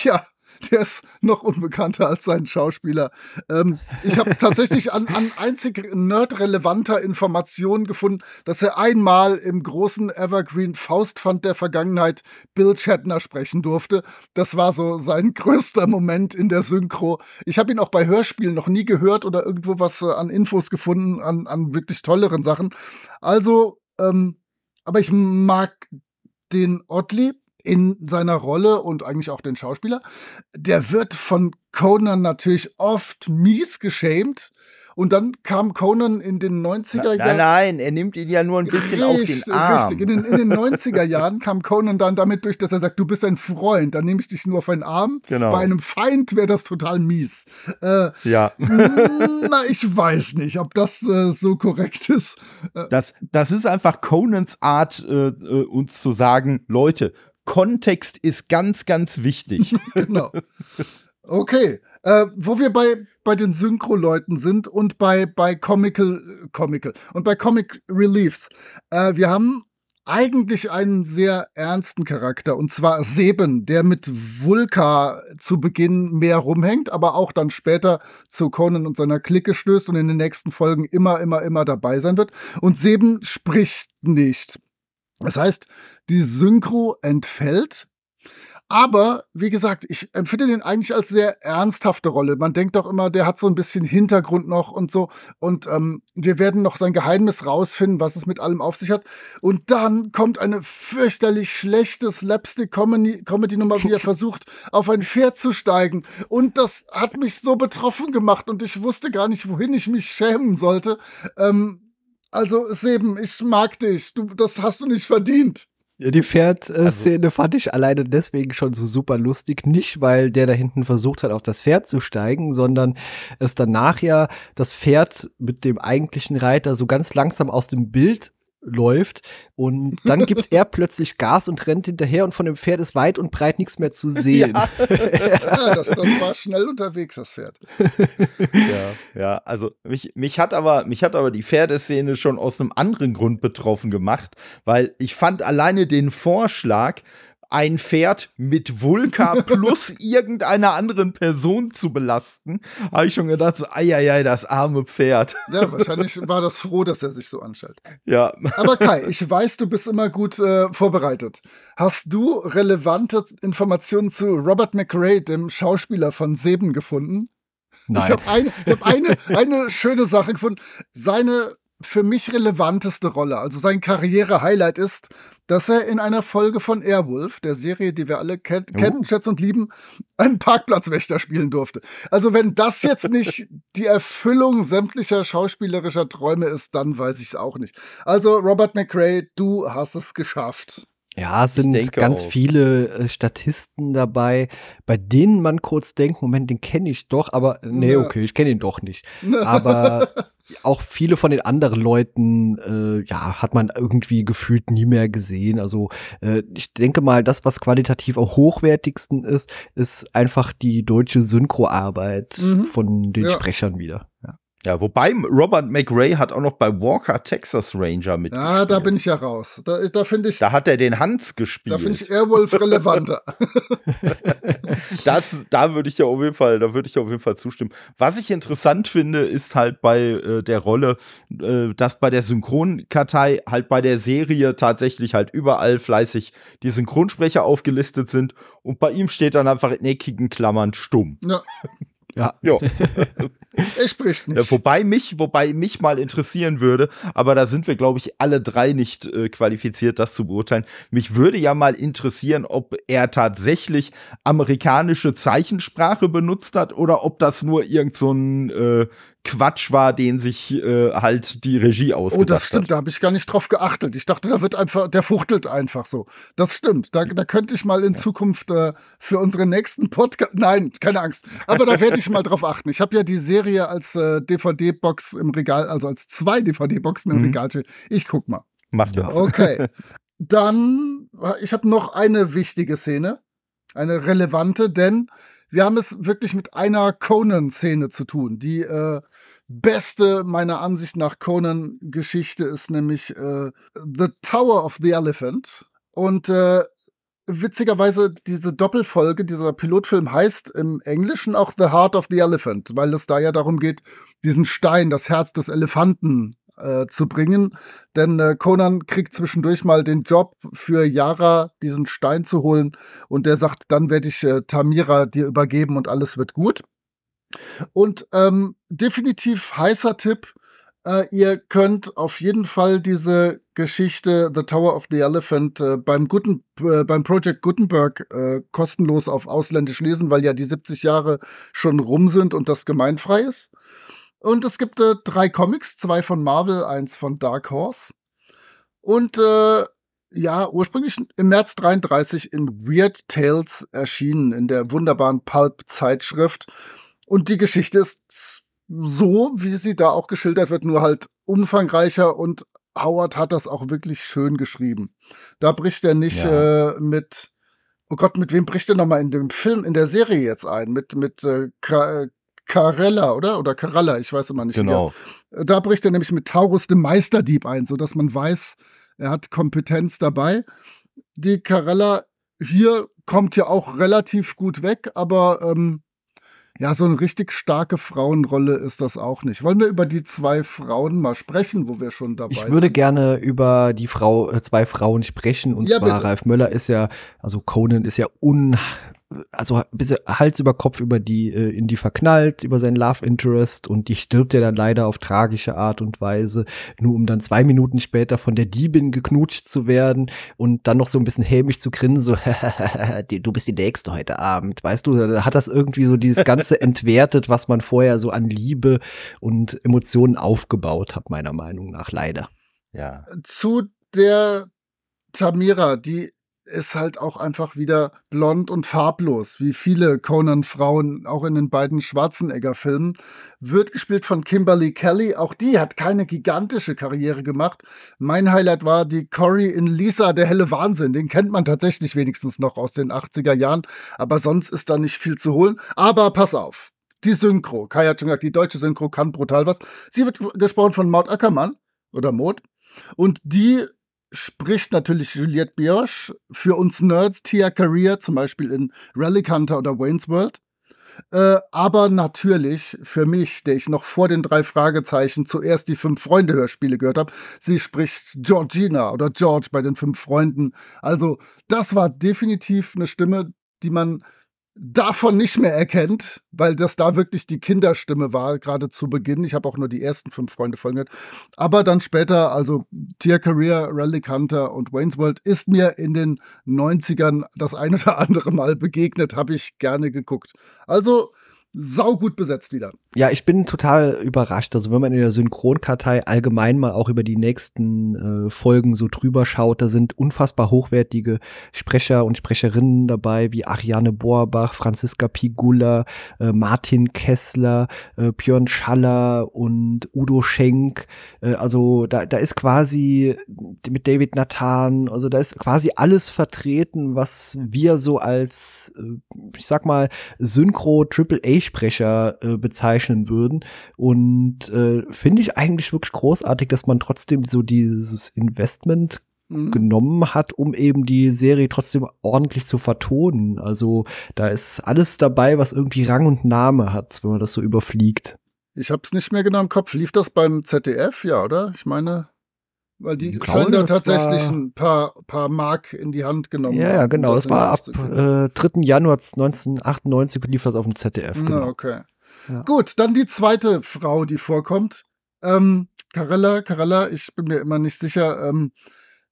S4: ja, der ist noch unbekannter als sein Schauspieler. Ähm, ich habe tatsächlich an, an einzig nerdrelevanter Informationen gefunden, dass er einmal im großen Evergreen Faustpfand der Vergangenheit Bill Shatner sprechen durfte. Das war so sein größter Moment in der Synchro. Ich habe ihn auch bei Hörspielen noch nie gehört oder irgendwo was äh, an Infos gefunden, an, an wirklich tolleren Sachen. Also, ähm, aber ich mag den Oddly in seiner Rolle und eigentlich auch den Schauspieler. Der wird von Conan natürlich oft mies geschämt. Und dann kam Conan in den 90er Jahren.
S3: Nein, nein, er nimmt ihn ja nur ein bisschen richtig, auf den Arm. Richtig,
S4: in den, in den 90er Jahren kam Conan dann damit durch, dass er sagt, du bist ein Freund, dann nehme ich dich nur auf einen Arm. Genau. Bei einem Feind wäre das total mies. Äh, ja. Na, ich weiß nicht, ob das äh, so korrekt ist.
S3: Äh, das, das ist einfach Conans Art, äh, äh, uns zu sagen, Leute, Kontext ist ganz, ganz wichtig. genau.
S4: Okay. Äh, wo wir bei, bei den Synchro-Leuten sind und bei, bei Comical, Comical und bei Comic Reliefs. Äh, wir haben eigentlich einen sehr ernsten Charakter und zwar Seben, der mit Vulka zu Beginn mehr rumhängt, aber auch dann später zu Conan und seiner Clique stößt und in den nächsten Folgen immer, immer, immer dabei sein wird. Und Seben spricht nicht. Das heißt, die Synchro entfällt. Aber wie gesagt, ich empfinde den eigentlich als sehr ernsthafte Rolle. Man denkt doch immer, der hat so ein bisschen Hintergrund noch und so. Und ähm, wir werden noch sein Geheimnis rausfinden, was es mit allem auf sich hat. Und dann kommt eine fürchterlich schlechte Slapstick-Comedy-Nummer, wie er versucht, auf ein Pferd zu steigen. Und das hat mich so betroffen gemacht und ich wusste gar nicht, wohin ich mich schämen sollte. Ähm, also, Seben, ich mag dich. Du, das hast du nicht verdient.
S2: Ja, die Pferdszene also. fand ich alleine deswegen schon so super lustig. Nicht, weil der da hinten versucht hat, auf das Pferd zu steigen, sondern es danach ja das Pferd mit dem eigentlichen Reiter so ganz langsam aus dem Bild läuft und dann gibt er plötzlich Gas und rennt hinterher und von dem Pferd ist weit und breit nichts mehr zu sehen.
S4: Ja, ja das, das, war schnell unterwegs, das Pferd.
S3: ja, ja, also mich, mich hat aber, mich hat aber die Pferdeszene schon aus einem anderen Grund betroffen gemacht, weil ich fand alleine den Vorschlag, ein Pferd mit Vulka plus irgendeiner anderen Person zu belasten, habe ich schon gedacht, so, ei, das arme Pferd.
S4: Ja, wahrscheinlich war das froh, dass er sich so anstellt.
S3: Ja.
S4: Aber Kai, ich weiß, du bist immer gut äh, vorbereitet. Hast du relevante Informationen zu Robert McRae, dem Schauspieler von Seben, gefunden? Nein. Ich habe eine, hab eine, eine schöne Sache gefunden. Seine für mich relevanteste Rolle, also sein Karriere-Highlight ist, dass er in einer Folge von Airwolf, der Serie, die wir alle ken oh. kennen, schätzen und lieben, einen Parkplatzwächter spielen durfte. Also wenn das jetzt nicht die Erfüllung sämtlicher schauspielerischer Träume ist, dann weiß ich es auch nicht. Also Robert McRae, du hast es geschafft.
S2: Ja, es sind ganz auch. viele äh, Statisten dabei, bei denen man kurz denkt, Moment, den kenne ich doch, aber nee, okay, ich kenne ihn doch nicht. Aber auch viele von den anderen Leuten, äh, ja, hat man irgendwie gefühlt nie mehr gesehen. Also äh, ich denke mal, das, was qualitativ am hochwertigsten ist, ist einfach die deutsche Synchroarbeit mhm. von den ja. Sprechern wieder. Ja.
S3: Ja, wobei Robert McRae hat auch noch bei Walker Texas Ranger mit.
S4: Ja, da bin ich ja raus. Da, da finde ich.
S3: Da hat er den Hans gespielt.
S4: Da finde ich Airwolf relevanter.
S3: das, da würde ich ja auf jeden Fall, da würde ich auf jeden Fall zustimmen. Was ich interessant finde, ist halt bei äh, der Rolle, äh, dass bei der Synchronkartei halt bei der Serie tatsächlich halt überall fleißig die Synchronsprecher aufgelistet sind und bei ihm steht dann einfach in eckigen Klammern stumm.
S4: Ja.
S2: Ja.
S3: ja.
S4: er spricht nicht.
S3: Wobei mich, wobei mich mal interessieren würde, aber da sind wir, glaube ich, alle drei nicht äh, qualifiziert, das zu beurteilen. Mich würde ja mal interessieren, ob er tatsächlich amerikanische Zeichensprache benutzt hat oder ob das nur irgend so ein äh, Quatsch war, den sich äh, halt die Regie ausgedacht hat. Oh,
S4: das stimmt,
S3: hat.
S4: da habe ich gar nicht drauf geachtet. Ich dachte, da wird einfach, der fuchtelt einfach so. Das stimmt. Da, da könnte ich mal in Zukunft äh, für unsere nächsten Podcast. Nein, keine Angst. Aber da werde ich mal drauf achten. Ich habe ja die Serie als äh, DVD-Box im Regal, also als zwei DVD-Boxen im mhm. Regal. Ich guck mal.
S3: Mach das.
S4: Okay. Dann, ich habe noch eine wichtige Szene. Eine relevante, denn wir haben es wirklich mit einer Conan-Szene zu tun. Die äh, beste meiner Ansicht nach Conan-Geschichte ist nämlich äh, The Tower of the Elephant. Und äh, witzigerweise, diese Doppelfolge, dieser Pilotfilm heißt im Englischen auch The Heart of the Elephant, weil es da ja darum geht, diesen Stein, das Herz des Elefanten äh, zu bringen. Denn äh, Conan kriegt zwischendurch mal den Job für Yara, diesen Stein zu holen. Und der sagt, dann werde ich äh, Tamira dir übergeben und alles wird gut. Und ähm, definitiv heißer Tipp. Uh, ihr könnt auf jeden Fall diese Geschichte The Tower of the Elephant uh, beim, Guten, uh, beim Project Gutenberg kostenlos auf Ausländisch lesen, weil ja die 70 Jahre schon rum sind und das gemeinfrei ist. Und es gibt äh, drei Comics, zwei von Marvel, eins von Dark Horse. Und äh, ja, ursprünglich im März 33 in Weird Tales erschienen, in der wunderbaren Pulp-Zeitschrift. Und die Geschichte ist so, wie sie da auch geschildert wird, nur halt umfangreicher und Howard hat das auch wirklich schön geschrieben. Da bricht er nicht ja. äh, mit, oh Gott, mit wem bricht er nochmal in dem Film, in der Serie jetzt ein? Mit, mit äh, äh Carella, oder? Oder Carella, ich weiß immer nicht
S3: genau.
S4: Äh, da bricht er nämlich mit Taurus dem Meisterdieb ein, sodass man weiß, er hat Kompetenz dabei. Die Carella hier kommt ja auch relativ gut weg, aber ähm, ja, so eine richtig starke Frauenrolle ist das auch nicht. Wollen wir über die zwei Frauen mal sprechen, wo wir schon dabei sind?
S2: Ich würde sind? gerne über die Frau, äh, zwei Frauen sprechen. Und ja, zwar bitte. Ralf Möller ist ja, also Conan ist ja un also ein bisschen Hals über Kopf über die äh, in die verknallt, über seinen Love Interest und die stirbt ja dann leider auf tragische Art und Weise, nur um dann zwei Minuten später von der Diebin geknutscht zu werden und dann noch so ein bisschen hämisch zu grinsen, so du bist die Nächste heute Abend, weißt du, da hat das irgendwie so dieses Ganze entwertet, was man vorher so an Liebe und Emotionen aufgebaut hat, meiner Meinung nach, leider.
S3: Ja.
S4: Zu der Tamira, die ist halt auch einfach wieder blond und farblos, wie viele Conan-Frauen, auch in den beiden Schwarzenegger-Filmen. Wird gespielt von Kimberly Kelly. Auch die hat keine gigantische Karriere gemacht. Mein Highlight war die Cory in Lisa, der helle Wahnsinn. Den kennt man tatsächlich wenigstens noch aus den 80er Jahren. Aber sonst ist da nicht viel zu holen. Aber pass auf. Die Synchro. Kai hat schon gesagt, die deutsche Synchro kann brutal was. Sie wird gesprochen von Maud Ackermann oder Maud. Und die spricht natürlich Juliette Bioche, für uns Nerds Tia Career, zum Beispiel in Relic Hunter oder Wayne's World. Äh, aber natürlich für mich, der ich noch vor den drei Fragezeichen zuerst die fünf Freunde Hörspiele gehört habe, sie spricht Georgina oder George bei den fünf Freunden. Also das war definitiv eine Stimme, die man davon nicht mehr erkennt, weil das da wirklich die Kinderstimme war, gerade zu Beginn. Ich habe auch nur die ersten fünf Freunde Folgen gehört. Aber dann später, also Tier Career, Relic Hunter und Wayne's World ist mir in den 90ern das ein oder andere Mal begegnet, habe ich gerne geguckt. Also saugut besetzt wieder.
S2: Ja, ich bin total überrascht. Also wenn man in der Synchronkartei allgemein mal auch über die nächsten äh, Folgen so drüber schaut, da sind unfassbar hochwertige Sprecher und Sprecherinnen dabei, wie Ariane Boerbach, Franziska Pigula, äh, Martin Kessler, äh, Björn Schaller und Udo Schenk. Äh, also da, da ist quasi mit David Nathan, also da ist quasi alles vertreten, was wir so als, äh, ich sag mal, Synchro Triple A Sprecher äh, bezeichnen würden. Und äh, finde ich eigentlich wirklich großartig, dass man trotzdem so dieses Investment mhm. genommen hat, um eben die Serie trotzdem ordentlich zu vertonen. Also da ist alles dabei, was irgendwie Rang und Name hat, wenn man das so überfliegt.
S4: Ich hab's nicht mehr genau im Kopf. Lief das beim ZDF, ja, oder? Ich meine, weil die ich scheinen da tatsächlich ein paar, paar Mark in die Hand genommen
S2: Ja, ja genau. Das, das war ab äh, 3. Januar 1998 lief das auf dem ZDF.
S4: Genau. Na, okay. Ja. Gut, dann die zweite Frau, die vorkommt. Ähm, Carella, Carella, ich bin mir immer nicht sicher, ähm,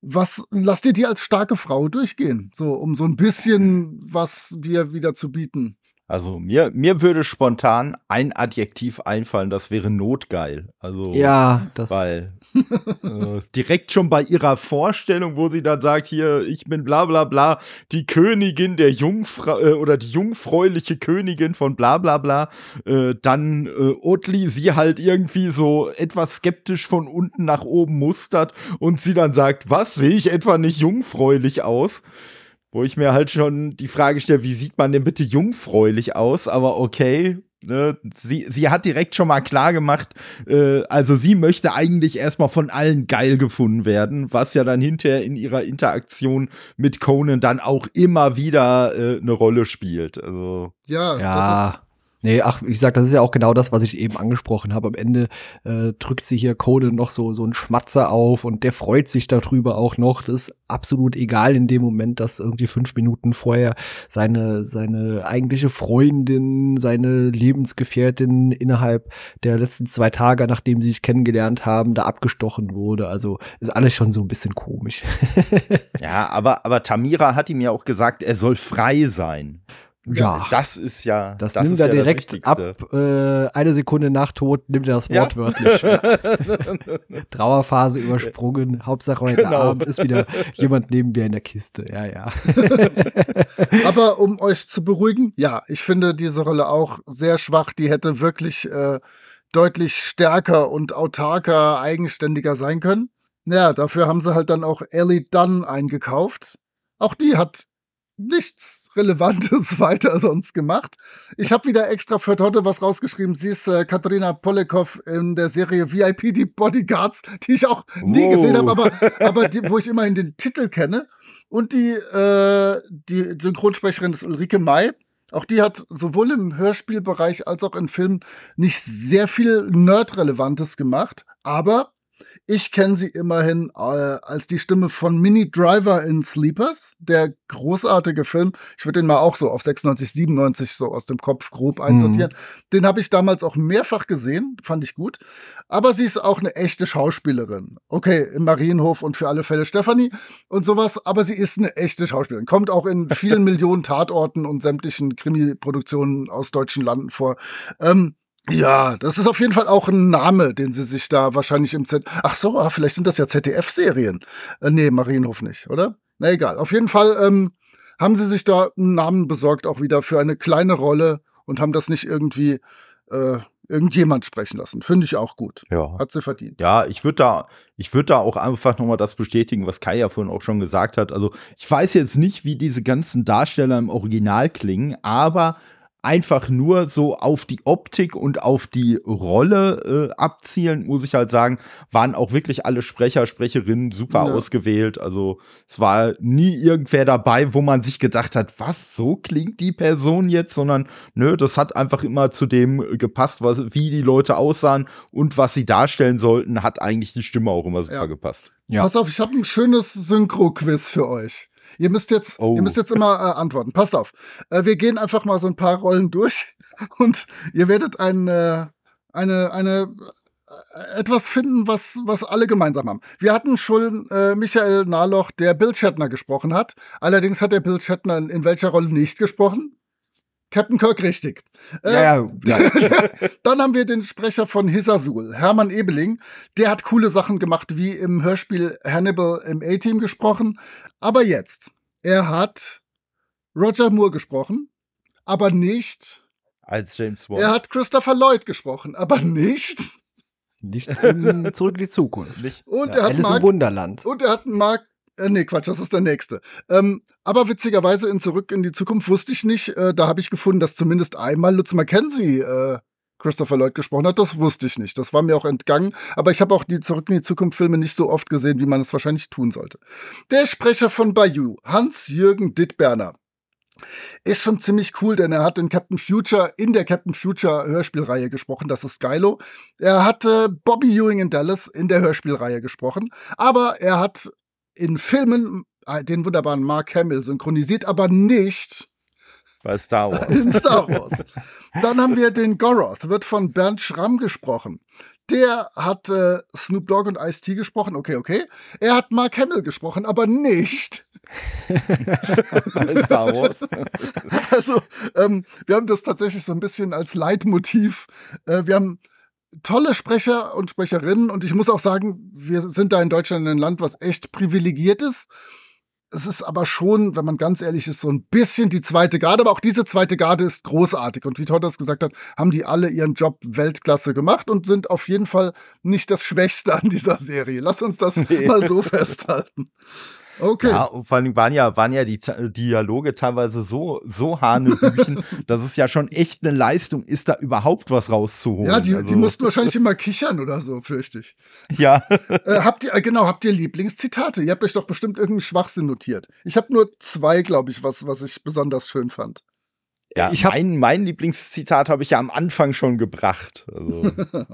S4: was, lass dir die als starke Frau durchgehen, so um so ein bisschen was wir wieder zu bieten.
S3: Also mir, mir würde spontan ein Adjektiv einfallen, das wäre notgeil. Also
S2: ja, das
S3: weil äh, direkt schon bei ihrer Vorstellung, wo sie dann sagt, hier, ich bin bla bla bla, die Königin der Jungfrau äh, oder die jungfräuliche Königin von bla bla bla, äh, dann äh, Otli sie halt irgendwie so etwas skeptisch von unten nach oben mustert und sie dann sagt, was, sehe ich etwa nicht jungfräulich aus? Wo ich mir halt schon die Frage stelle, wie sieht man denn bitte jungfräulich aus? Aber okay, ne? sie, sie hat direkt schon mal klar gemacht, äh, also sie möchte eigentlich erstmal von allen geil gefunden werden, was ja dann hinterher in ihrer Interaktion mit Conan dann auch immer wieder äh, eine Rolle spielt. Also
S2: ja, ja. Nee, ach, ich sag, das ist ja auch genau das, was ich eben angesprochen habe. Am Ende äh, drückt sie hier Code noch so, so ein Schmatzer auf und der freut sich darüber auch noch. Das ist absolut egal in dem Moment, dass irgendwie fünf Minuten vorher seine, seine eigentliche Freundin, seine Lebensgefährtin innerhalb der letzten zwei Tage, nachdem sie sich kennengelernt haben, da abgestochen wurde. Also ist alles schon so ein bisschen komisch.
S3: ja, aber, aber Tamira hat ihm ja auch gesagt, er soll frei sein. Ja, das ist ja.
S2: Das, das nimmt er ja direkt ab. Äh, eine Sekunde nach Tod nimmt er das ja. wortwörtlich. Ja. Trauerphase übersprungen. Hauptsache heute genau. Abend ist wieder jemand neben mir in der Kiste. Ja, ja.
S4: Aber um euch zu beruhigen, ja, ich finde diese Rolle auch sehr schwach. Die hätte wirklich äh, deutlich stärker und autarker, eigenständiger sein können. Ja, dafür haben sie halt dann auch Ellie Dunn eingekauft. Auch die hat nichts Relevantes weiter sonst gemacht. Ich habe wieder extra für Totte was rausgeschrieben. Sie ist äh, Katharina Polekov in der Serie VIP, die Bodyguards, die ich auch nie gesehen habe, aber, aber die, wo ich immerhin den Titel kenne. Und die, äh, die Synchronsprecherin ist Ulrike May. Auch die hat sowohl im Hörspielbereich als auch in Filmen nicht sehr viel Nerd-Relevantes gemacht, aber ich kenne sie immerhin äh, als die Stimme von Mini Driver in Sleepers, der großartige Film. Ich würde den mal auch so auf 96, 97 so aus dem Kopf grob einsortieren. Mhm. Den habe ich damals auch mehrfach gesehen, fand ich gut. Aber sie ist auch eine echte Schauspielerin. Okay, im Marienhof und für alle Fälle Stefanie und sowas, aber sie ist eine echte Schauspielerin. Kommt auch in vielen Millionen Tatorten und sämtlichen Krimi-Produktionen aus deutschen Landen vor. Ähm, ja, das ist auf jeden Fall auch ein Name, den sie sich da wahrscheinlich im Z. Ach so, ah, vielleicht sind das ja ZDF-Serien. Äh, nee, Marienhof nicht, oder? Na egal. Auf jeden Fall ähm, haben sie sich da einen Namen besorgt, auch wieder für eine kleine Rolle und haben das nicht irgendwie äh, irgendjemand sprechen lassen. Finde ich auch gut.
S3: Ja.
S4: Hat sie verdient.
S3: Ja, ich würde da, ich würde da auch einfach nochmal das bestätigen, was Kai ja vorhin auch schon gesagt hat. Also ich weiß jetzt nicht, wie diese ganzen Darsteller im Original klingen, aber einfach nur so auf die Optik und auf die Rolle äh, abzielen, muss ich halt sagen, waren auch wirklich alle Sprecher, Sprecherinnen super ja. ausgewählt. Also es war nie irgendwer dabei, wo man sich gedacht hat, was, so klingt die Person jetzt, sondern nö, das hat einfach immer zu dem gepasst, was, wie die Leute aussahen und was sie darstellen sollten, hat eigentlich die Stimme auch immer super ja. gepasst.
S4: Ja. Pass auf, ich habe ein schönes Synchro-Quiz für euch. Ihr müsst jetzt, oh. ihr müsst jetzt immer äh, antworten. Passt auf. Äh, wir gehen einfach mal so ein paar Rollen durch und ihr werdet ein, äh, eine, eine, äh, etwas finden, was, was alle gemeinsam haben. Wir hatten schon äh, Michael Nahloch, der Bill Shatner gesprochen hat. Allerdings hat der Bill Shatner in, in welcher Rolle nicht gesprochen? Captain Kirk richtig.
S2: Äh, ja, ja, ja.
S4: dann haben wir den Sprecher von Hisasul, Hermann Ebeling. Der hat coole Sachen gemacht, wie im Hörspiel Hannibal im A-Team gesprochen. Aber jetzt, er hat Roger Moore gesprochen, aber nicht
S3: als James Bond.
S4: Er hat Christopher Lloyd gesprochen, aber nicht
S2: nicht in Zurück in die Zukunft. Nicht,
S4: und ja, er hat
S2: Alice Mark, im Wunderland.
S4: Und er hat Mark äh, nee, Quatsch, das ist der nächste. Ähm, aber witzigerweise in Zurück in die Zukunft wusste ich nicht. Äh, da habe ich gefunden, dass zumindest einmal Lutz McKenzie äh, Christopher Lloyd gesprochen hat. Das wusste ich nicht. Das war mir auch entgangen. Aber ich habe auch die Zurück in die Zukunft Filme nicht so oft gesehen, wie man es wahrscheinlich tun sollte. Der Sprecher von Bayou, Hans-Jürgen Dittberner. Ist schon ziemlich cool, denn er hat in Captain Future, in der Captain Future Hörspielreihe gesprochen, das ist Skylo. Er hat äh, Bobby Ewing in Dallas in der Hörspielreihe gesprochen, aber er hat in Filmen äh, den wunderbaren Mark Hamill synchronisiert, aber nicht
S3: bei Star Wars.
S4: In Star Wars. Dann haben wir den Goroth, wird von Bernd Schramm gesprochen. Der hat äh, Snoop Dogg und Ice-T gesprochen, okay, okay. Er hat Mark Hamill gesprochen, aber nicht
S3: bei Star Wars.
S4: Also, ähm, wir haben das tatsächlich so ein bisschen als Leitmotiv. Äh, wir haben tolle Sprecher und Sprecherinnen und ich muss auch sagen, wir sind da in Deutschland ein Land, was echt privilegiert ist. Es ist aber schon, wenn man ganz ehrlich ist, so ein bisschen die zweite Garde, aber auch diese zweite Garde ist großartig. Und wie Todd das gesagt hat, haben die alle ihren Job Weltklasse gemacht und sind auf jeden Fall nicht das Schwächste an dieser Serie. Lass uns das nee. mal so festhalten. Okay.
S3: Ja, und vor allem waren ja, waren ja die Dialoge teilweise so, so hanebüchen, dass es ja schon echt eine Leistung ist, da überhaupt was rauszuholen.
S4: Ja, die, also. die mussten wahrscheinlich immer kichern oder so, fürchte ich.
S3: Ja.
S4: Äh, habt ihr, äh, genau, habt ihr Lieblingszitate? Ihr habt euch doch bestimmt irgendeinen Schwachsinn notiert. Ich habe nur zwei, glaube ich, was, was ich besonders schön fand.
S3: Ja, ich hab, mein, mein Lieblingszitat habe ich ja am Anfang schon gebracht. Also.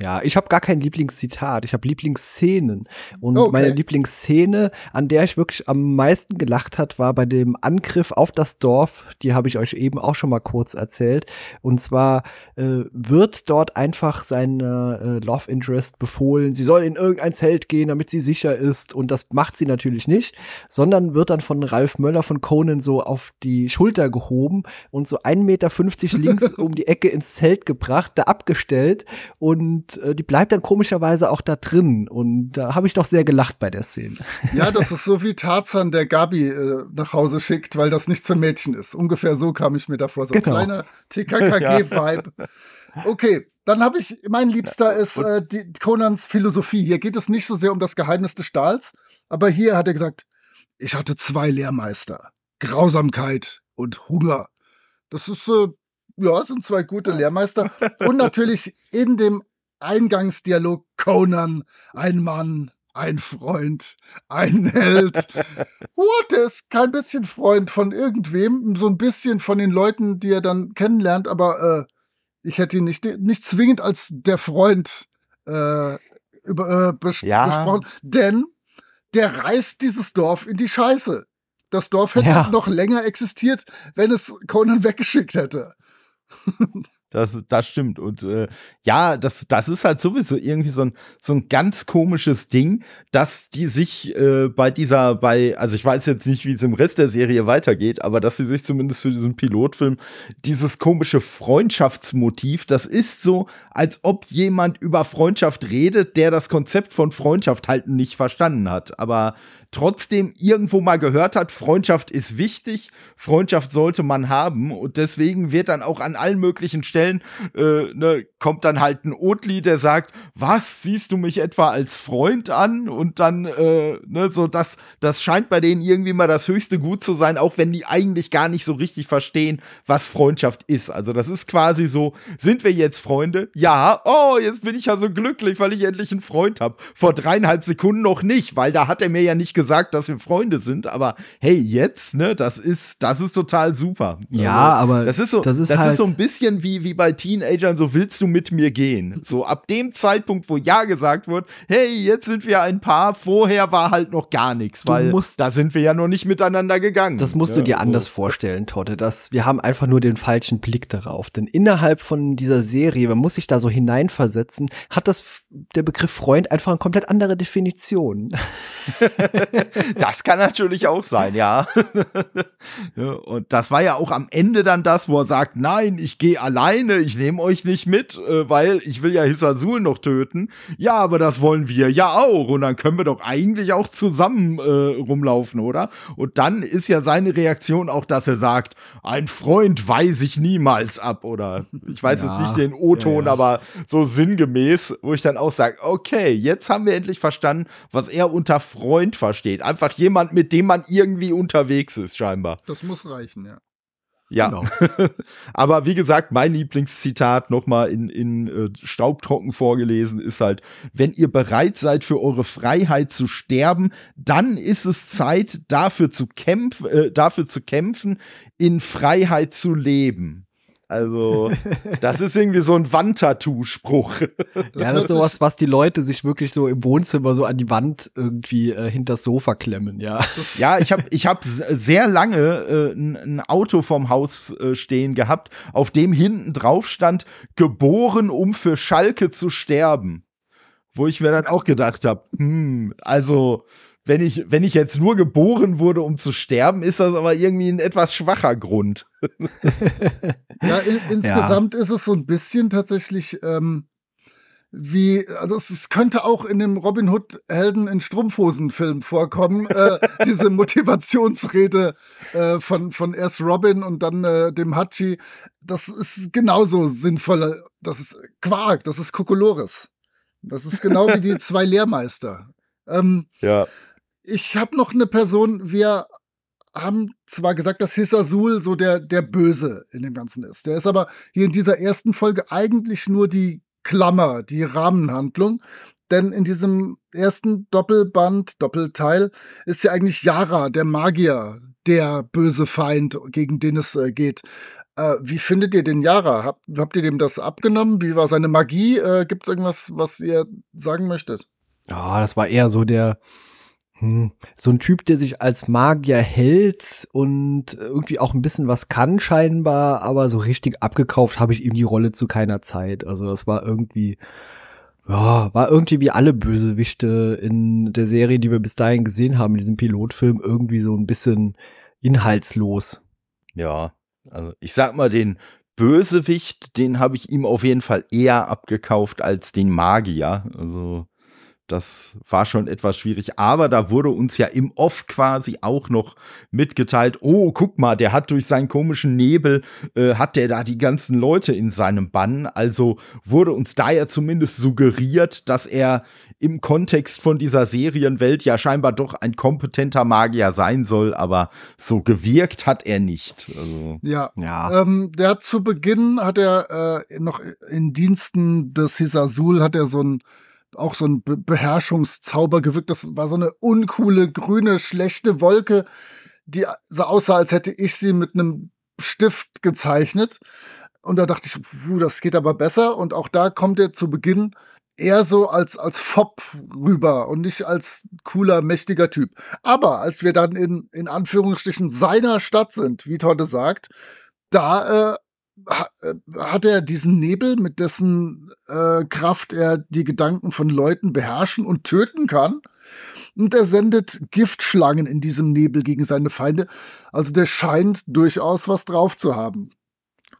S2: Ja, ich habe gar kein Lieblingszitat, ich habe Lieblingsszenen. Und okay. meine Lieblingsszene, an der ich wirklich am meisten gelacht hat, war bei dem Angriff auf das Dorf. Die habe ich euch eben auch schon mal kurz erzählt. Und zwar äh, wird dort einfach seine äh, Love Interest befohlen, sie soll in irgendein Zelt gehen, damit sie sicher ist. Und das macht sie natürlich nicht, sondern wird dann von Ralf Möller von Conan so auf die Schulter gehoben und so 1,50 Meter links um die Ecke ins Zelt gebracht, da abgestellt und und äh, die bleibt dann komischerweise auch da drin. Und da habe ich doch sehr gelacht bei der Szene.
S4: Ja, das ist so wie Tarzan, der Gabi äh, nach Hause schickt, weil das nichts für Mädchen ist. Ungefähr so kam ich mir davor. So ein genau. kleiner TKKG-Vibe. Okay, dann habe ich, mein Liebster ist äh, die, Conans Philosophie. Hier geht es nicht so sehr um das Geheimnis des Stahls, aber hier hat er gesagt, ich hatte zwei Lehrmeister. Grausamkeit und Hunger. Das ist äh, ja, sind zwei gute Lehrmeister. Und natürlich in dem Eingangsdialog Conan, ein Mann, ein Freund, ein Held. What? Ist kein bisschen Freund von irgendwem, so ein bisschen von den Leuten, die er dann kennenlernt, aber äh, ich hätte ihn nicht, nicht zwingend als der Freund äh, über, äh, bes ja. besprochen, denn der reißt dieses Dorf in die Scheiße. Das Dorf hätte ja. noch länger existiert, wenn es Conan weggeschickt hätte.
S3: Das, das stimmt. Und äh, ja, das, das ist halt sowieso irgendwie so ein, so ein ganz komisches Ding, dass die sich äh, bei dieser, bei, also ich weiß jetzt nicht, wie es im Rest der Serie weitergeht, aber dass sie sich zumindest für diesen Pilotfilm dieses komische Freundschaftsmotiv, das ist so, als ob jemand über Freundschaft redet, der das Konzept von Freundschaft halt nicht verstanden hat. Aber trotzdem irgendwo mal gehört hat, Freundschaft ist wichtig, Freundschaft sollte man haben und deswegen wird dann auch an allen möglichen Stellen äh, ne, kommt dann halt ein Otli, der sagt, was siehst du mich etwa als Freund an und dann äh, ne, so das das scheint bei denen irgendwie mal das höchste Gut zu sein, auch wenn die eigentlich gar nicht so richtig verstehen, was Freundschaft ist. Also das ist quasi so, sind wir jetzt Freunde? Ja, oh, jetzt bin ich ja so glücklich, weil ich endlich einen Freund habe. Vor dreieinhalb Sekunden noch nicht, weil da hat er mir ja nicht gesagt, dass wir Freunde sind, aber hey, jetzt, ne, das ist, das ist total super.
S2: Ja, also, aber
S3: das ist so, das ist, das halt ist so ein bisschen wie, wie bei Teenagern, so willst du mit mir gehen? So ab dem Zeitpunkt, wo Ja gesagt wird, hey, jetzt sind wir ein Paar, vorher war halt noch gar nichts, weil da sind wir ja noch nicht miteinander gegangen.
S2: Das musst
S3: ne?
S2: du dir so. anders vorstellen, Totte, dass wir haben einfach nur den falschen Blick darauf, denn innerhalb von dieser Serie, man muss sich da so hineinversetzen, hat das der Begriff Freund einfach eine komplett andere Definition.
S3: das kann natürlich auch sein, ja. Und das war ja auch am Ende dann das, wo er sagt, nein, ich gehe alleine, ich nehme euch nicht mit, äh, weil ich will ja Hisasul noch töten. Ja, aber das wollen wir ja auch. Und dann können wir doch eigentlich auch zusammen äh, rumlaufen, oder? Und dann ist ja seine Reaktion auch, dass er sagt, ein Freund weise ich niemals ab, oder ich weiß ja, jetzt nicht den O-Ton, ja, ja. aber so sinngemäß, wo ich dann auch sage, okay, jetzt haben wir endlich verstanden, was er unter Freund versteht. Einfach jemand, mit dem man irgendwie unterwegs ist, scheinbar.
S4: Das muss reichen, ja.
S3: Ja, genau. aber wie gesagt, mein Lieblingszitat nochmal in, in äh, Staubtrocken vorgelesen ist halt, wenn ihr bereit seid für eure Freiheit zu sterben, dann ist es Zeit dafür zu kämpfen, äh, dafür zu kämpfen, in Freiheit zu leben. Also, das ist irgendwie so ein Wandtattoo-Spruch.
S2: Ja, das ist sowas, was die Leute sich wirklich so im Wohnzimmer so an die Wand irgendwie äh, hinters Sofa klemmen, ja.
S3: Ja, ich habe ich hab sehr lange äh, ein, Auto vorm Haus äh, stehen gehabt, auf dem hinten drauf stand, geboren, um für Schalke zu sterben. Wo ich mir dann auch gedacht habe, hm, also wenn ich, wenn ich jetzt nur geboren wurde, um zu sterben, ist das aber irgendwie ein etwas schwacher Grund.
S4: ja, in, insgesamt ja. ist es so ein bisschen tatsächlich ähm, wie, also es, es, könnte auch in dem Robin Hood Helden in Strumpfhosen-Film vorkommen, äh, diese Motivationsrede äh, von, von erst Robin und dann äh, dem Hachi. Das ist genauso sinnvoll. Das ist Quark, das ist Kokolores. Das ist genau wie die zwei Lehrmeister. Ähm,
S3: ja
S4: ich habe noch eine Person, wir haben zwar gesagt, dass Hissasul so der, der Böse in dem Ganzen ist. Der ist aber hier in dieser ersten Folge eigentlich nur die Klammer, die Rahmenhandlung. Denn in diesem ersten Doppelband, Doppelteil, ist ja eigentlich Yara, der Magier, der böse Feind, gegen den es äh, geht. Äh, wie findet ihr den Yara? Habt, habt ihr dem das abgenommen? Wie war seine Magie? Äh, Gibt es irgendwas, was ihr sagen möchtet?
S2: Ja, das war eher so der, hm, so ein Typ, der sich als Magier hält und irgendwie auch ein bisschen was kann scheinbar, aber so richtig abgekauft habe ich ihm die Rolle zu keiner Zeit. Also das war irgendwie, ja, war irgendwie wie alle Bösewichte in der Serie, die wir bis dahin gesehen haben, in diesem Pilotfilm, irgendwie so ein bisschen inhaltslos.
S3: Ja, also ich sag mal, den Bösewicht, den habe ich ihm auf jeden Fall eher abgekauft als den Magier. Also das war schon etwas schwierig, aber da wurde uns ja im Off quasi auch noch mitgeteilt, oh, guck mal, der hat durch seinen komischen Nebel, äh, hat der da die ganzen Leute in seinem Bann. Also wurde uns da ja zumindest suggeriert, dass er im Kontext von dieser Serienwelt ja scheinbar doch ein kompetenter Magier sein soll, aber so gewirkt hat er nicht. Also,
S4: ja, ja. Ähm, der hat zu Beginn, hat er äh, noch in Diensten des Hisasul, hat er so ein auch so ein Be Beherrschungszauber gewirkt. Das war so eine uncoole, grüne, schlechte Wolke, die so aussah, als hätte ich sie mit einem Stift gezeichnet. Und da dachte ich, puh, das geht aber besser. Und auch da kommt er zu Beginn eher so als, als Fopp rüber und nicht als cooler, mächtiger Typ. Aber als wir dann in, in Anführungsstrichen seiner Stadt sind, wie Totte sagt, da äh, hat er diesen Nebel, mit dessen äh, Kraft er die Gedanken von Leuten beherrschen und töten kann. Und er sendet Giftschlangen in diesem Nebel gegen seine Feinde. Also der scheint durchaus was drauf zu haben.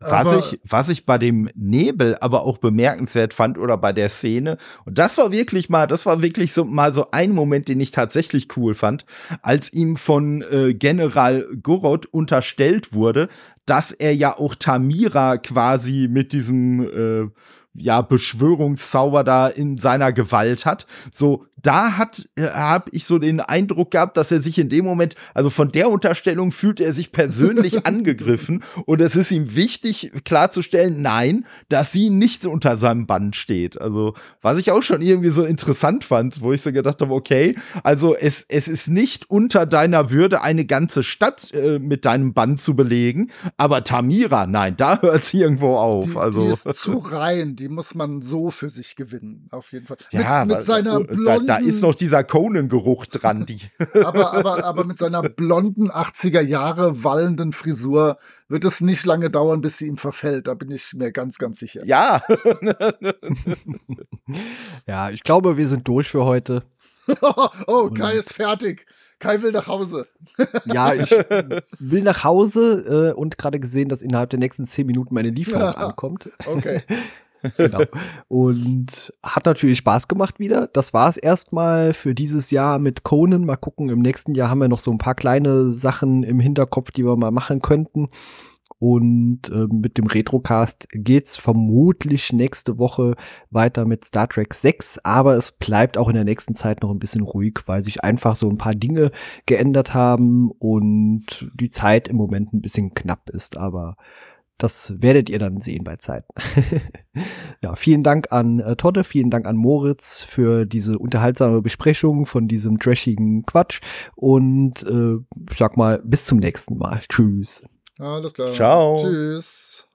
S3: Was ich, was ich bei dem Nebel aber auch bemerkenswert fand oder bei der Szene, und das war wirklich mal, das war wirklich so mal so ein Moment, den ich tatsächlich cool fand, als ihm von äh, General Gorod unterstellt wurde, dass er ja auch Tamira quasi mit diesem äh, ja, Beschwörungszauber da in seiner Gewalt hat. So, da hat, äh, habe ich so den Eindruck gehabt, dass er sich in dem Moment, also von der Unterstellung fühlt er sich persönlich angegriffen und es ist ihm wichtig klarzustellen, nein, dass sie nicht unter seinem Band steht. Also, was ich auch schon irgendwie so interessant fand, wo ich so gedacht habe, okay, also es, es ist nicht unter deiner Würde, eine ganze Stadt äh, mit deinem Band zu belegen, aber Tamira, nein, da hört sie irgendwo auf.
S4: Die,
S3: also.
S4: die ist zu rein, die muss man so für sich gewinnen, auf jeden Fall. Ja, mit, mit seiner blonden
S3: da ist noch dieser Conan-Geruch dran. Die
S4: aber, aber, aber mit seiner blonden 80er Jahre wallenden Frisur wird es nicht lange dauern, bis sie ihm verfällt. Da bin ich mir ganz, ganz sicher.
S3: Ja.
S2: ja, ich glaube, wir sind durch für heute.
S4: oh, Kai ist fertig. Kai will nach Hause.
S2: ja, ich will nach Hause äh, und gerade gesehen, dass innerhalb der nächsten zehn Minuten meine Lieferung ankommt.
S4: Okay.
S2: Genau. Und hat natürlich Spaß gemacht wieder. Das war es erstmal für dieses Jahr mit Conan. Mal gucken, im nächsten Jahr haben wir noch so ein paar kleine Sachen im Hinterkopf, die wir mal machen könnten. Und äh, mit dem Retrocast geht's vermutlich nächste Woche weiter mit Star Trek 6, aber es bleibt auch in der nächsten Zeit noch ein bisschen ruhig, weil sich einfach so ein paar Dinge geändert haben und die Zeit im Moment ein bisschen knapp ist, aber das werdet ihr dann sehen bei Zeiten. ja, vielen Dank an äh, Todde, vielen Dank an Moritz für diese unterhaltsame Besprechung von diesem trashigen Quatsch und äh, sag mal bis zum nächsten Mal. Tschüss.
S4: Alles klar.
S3: Ciao.
S4: Tschüss.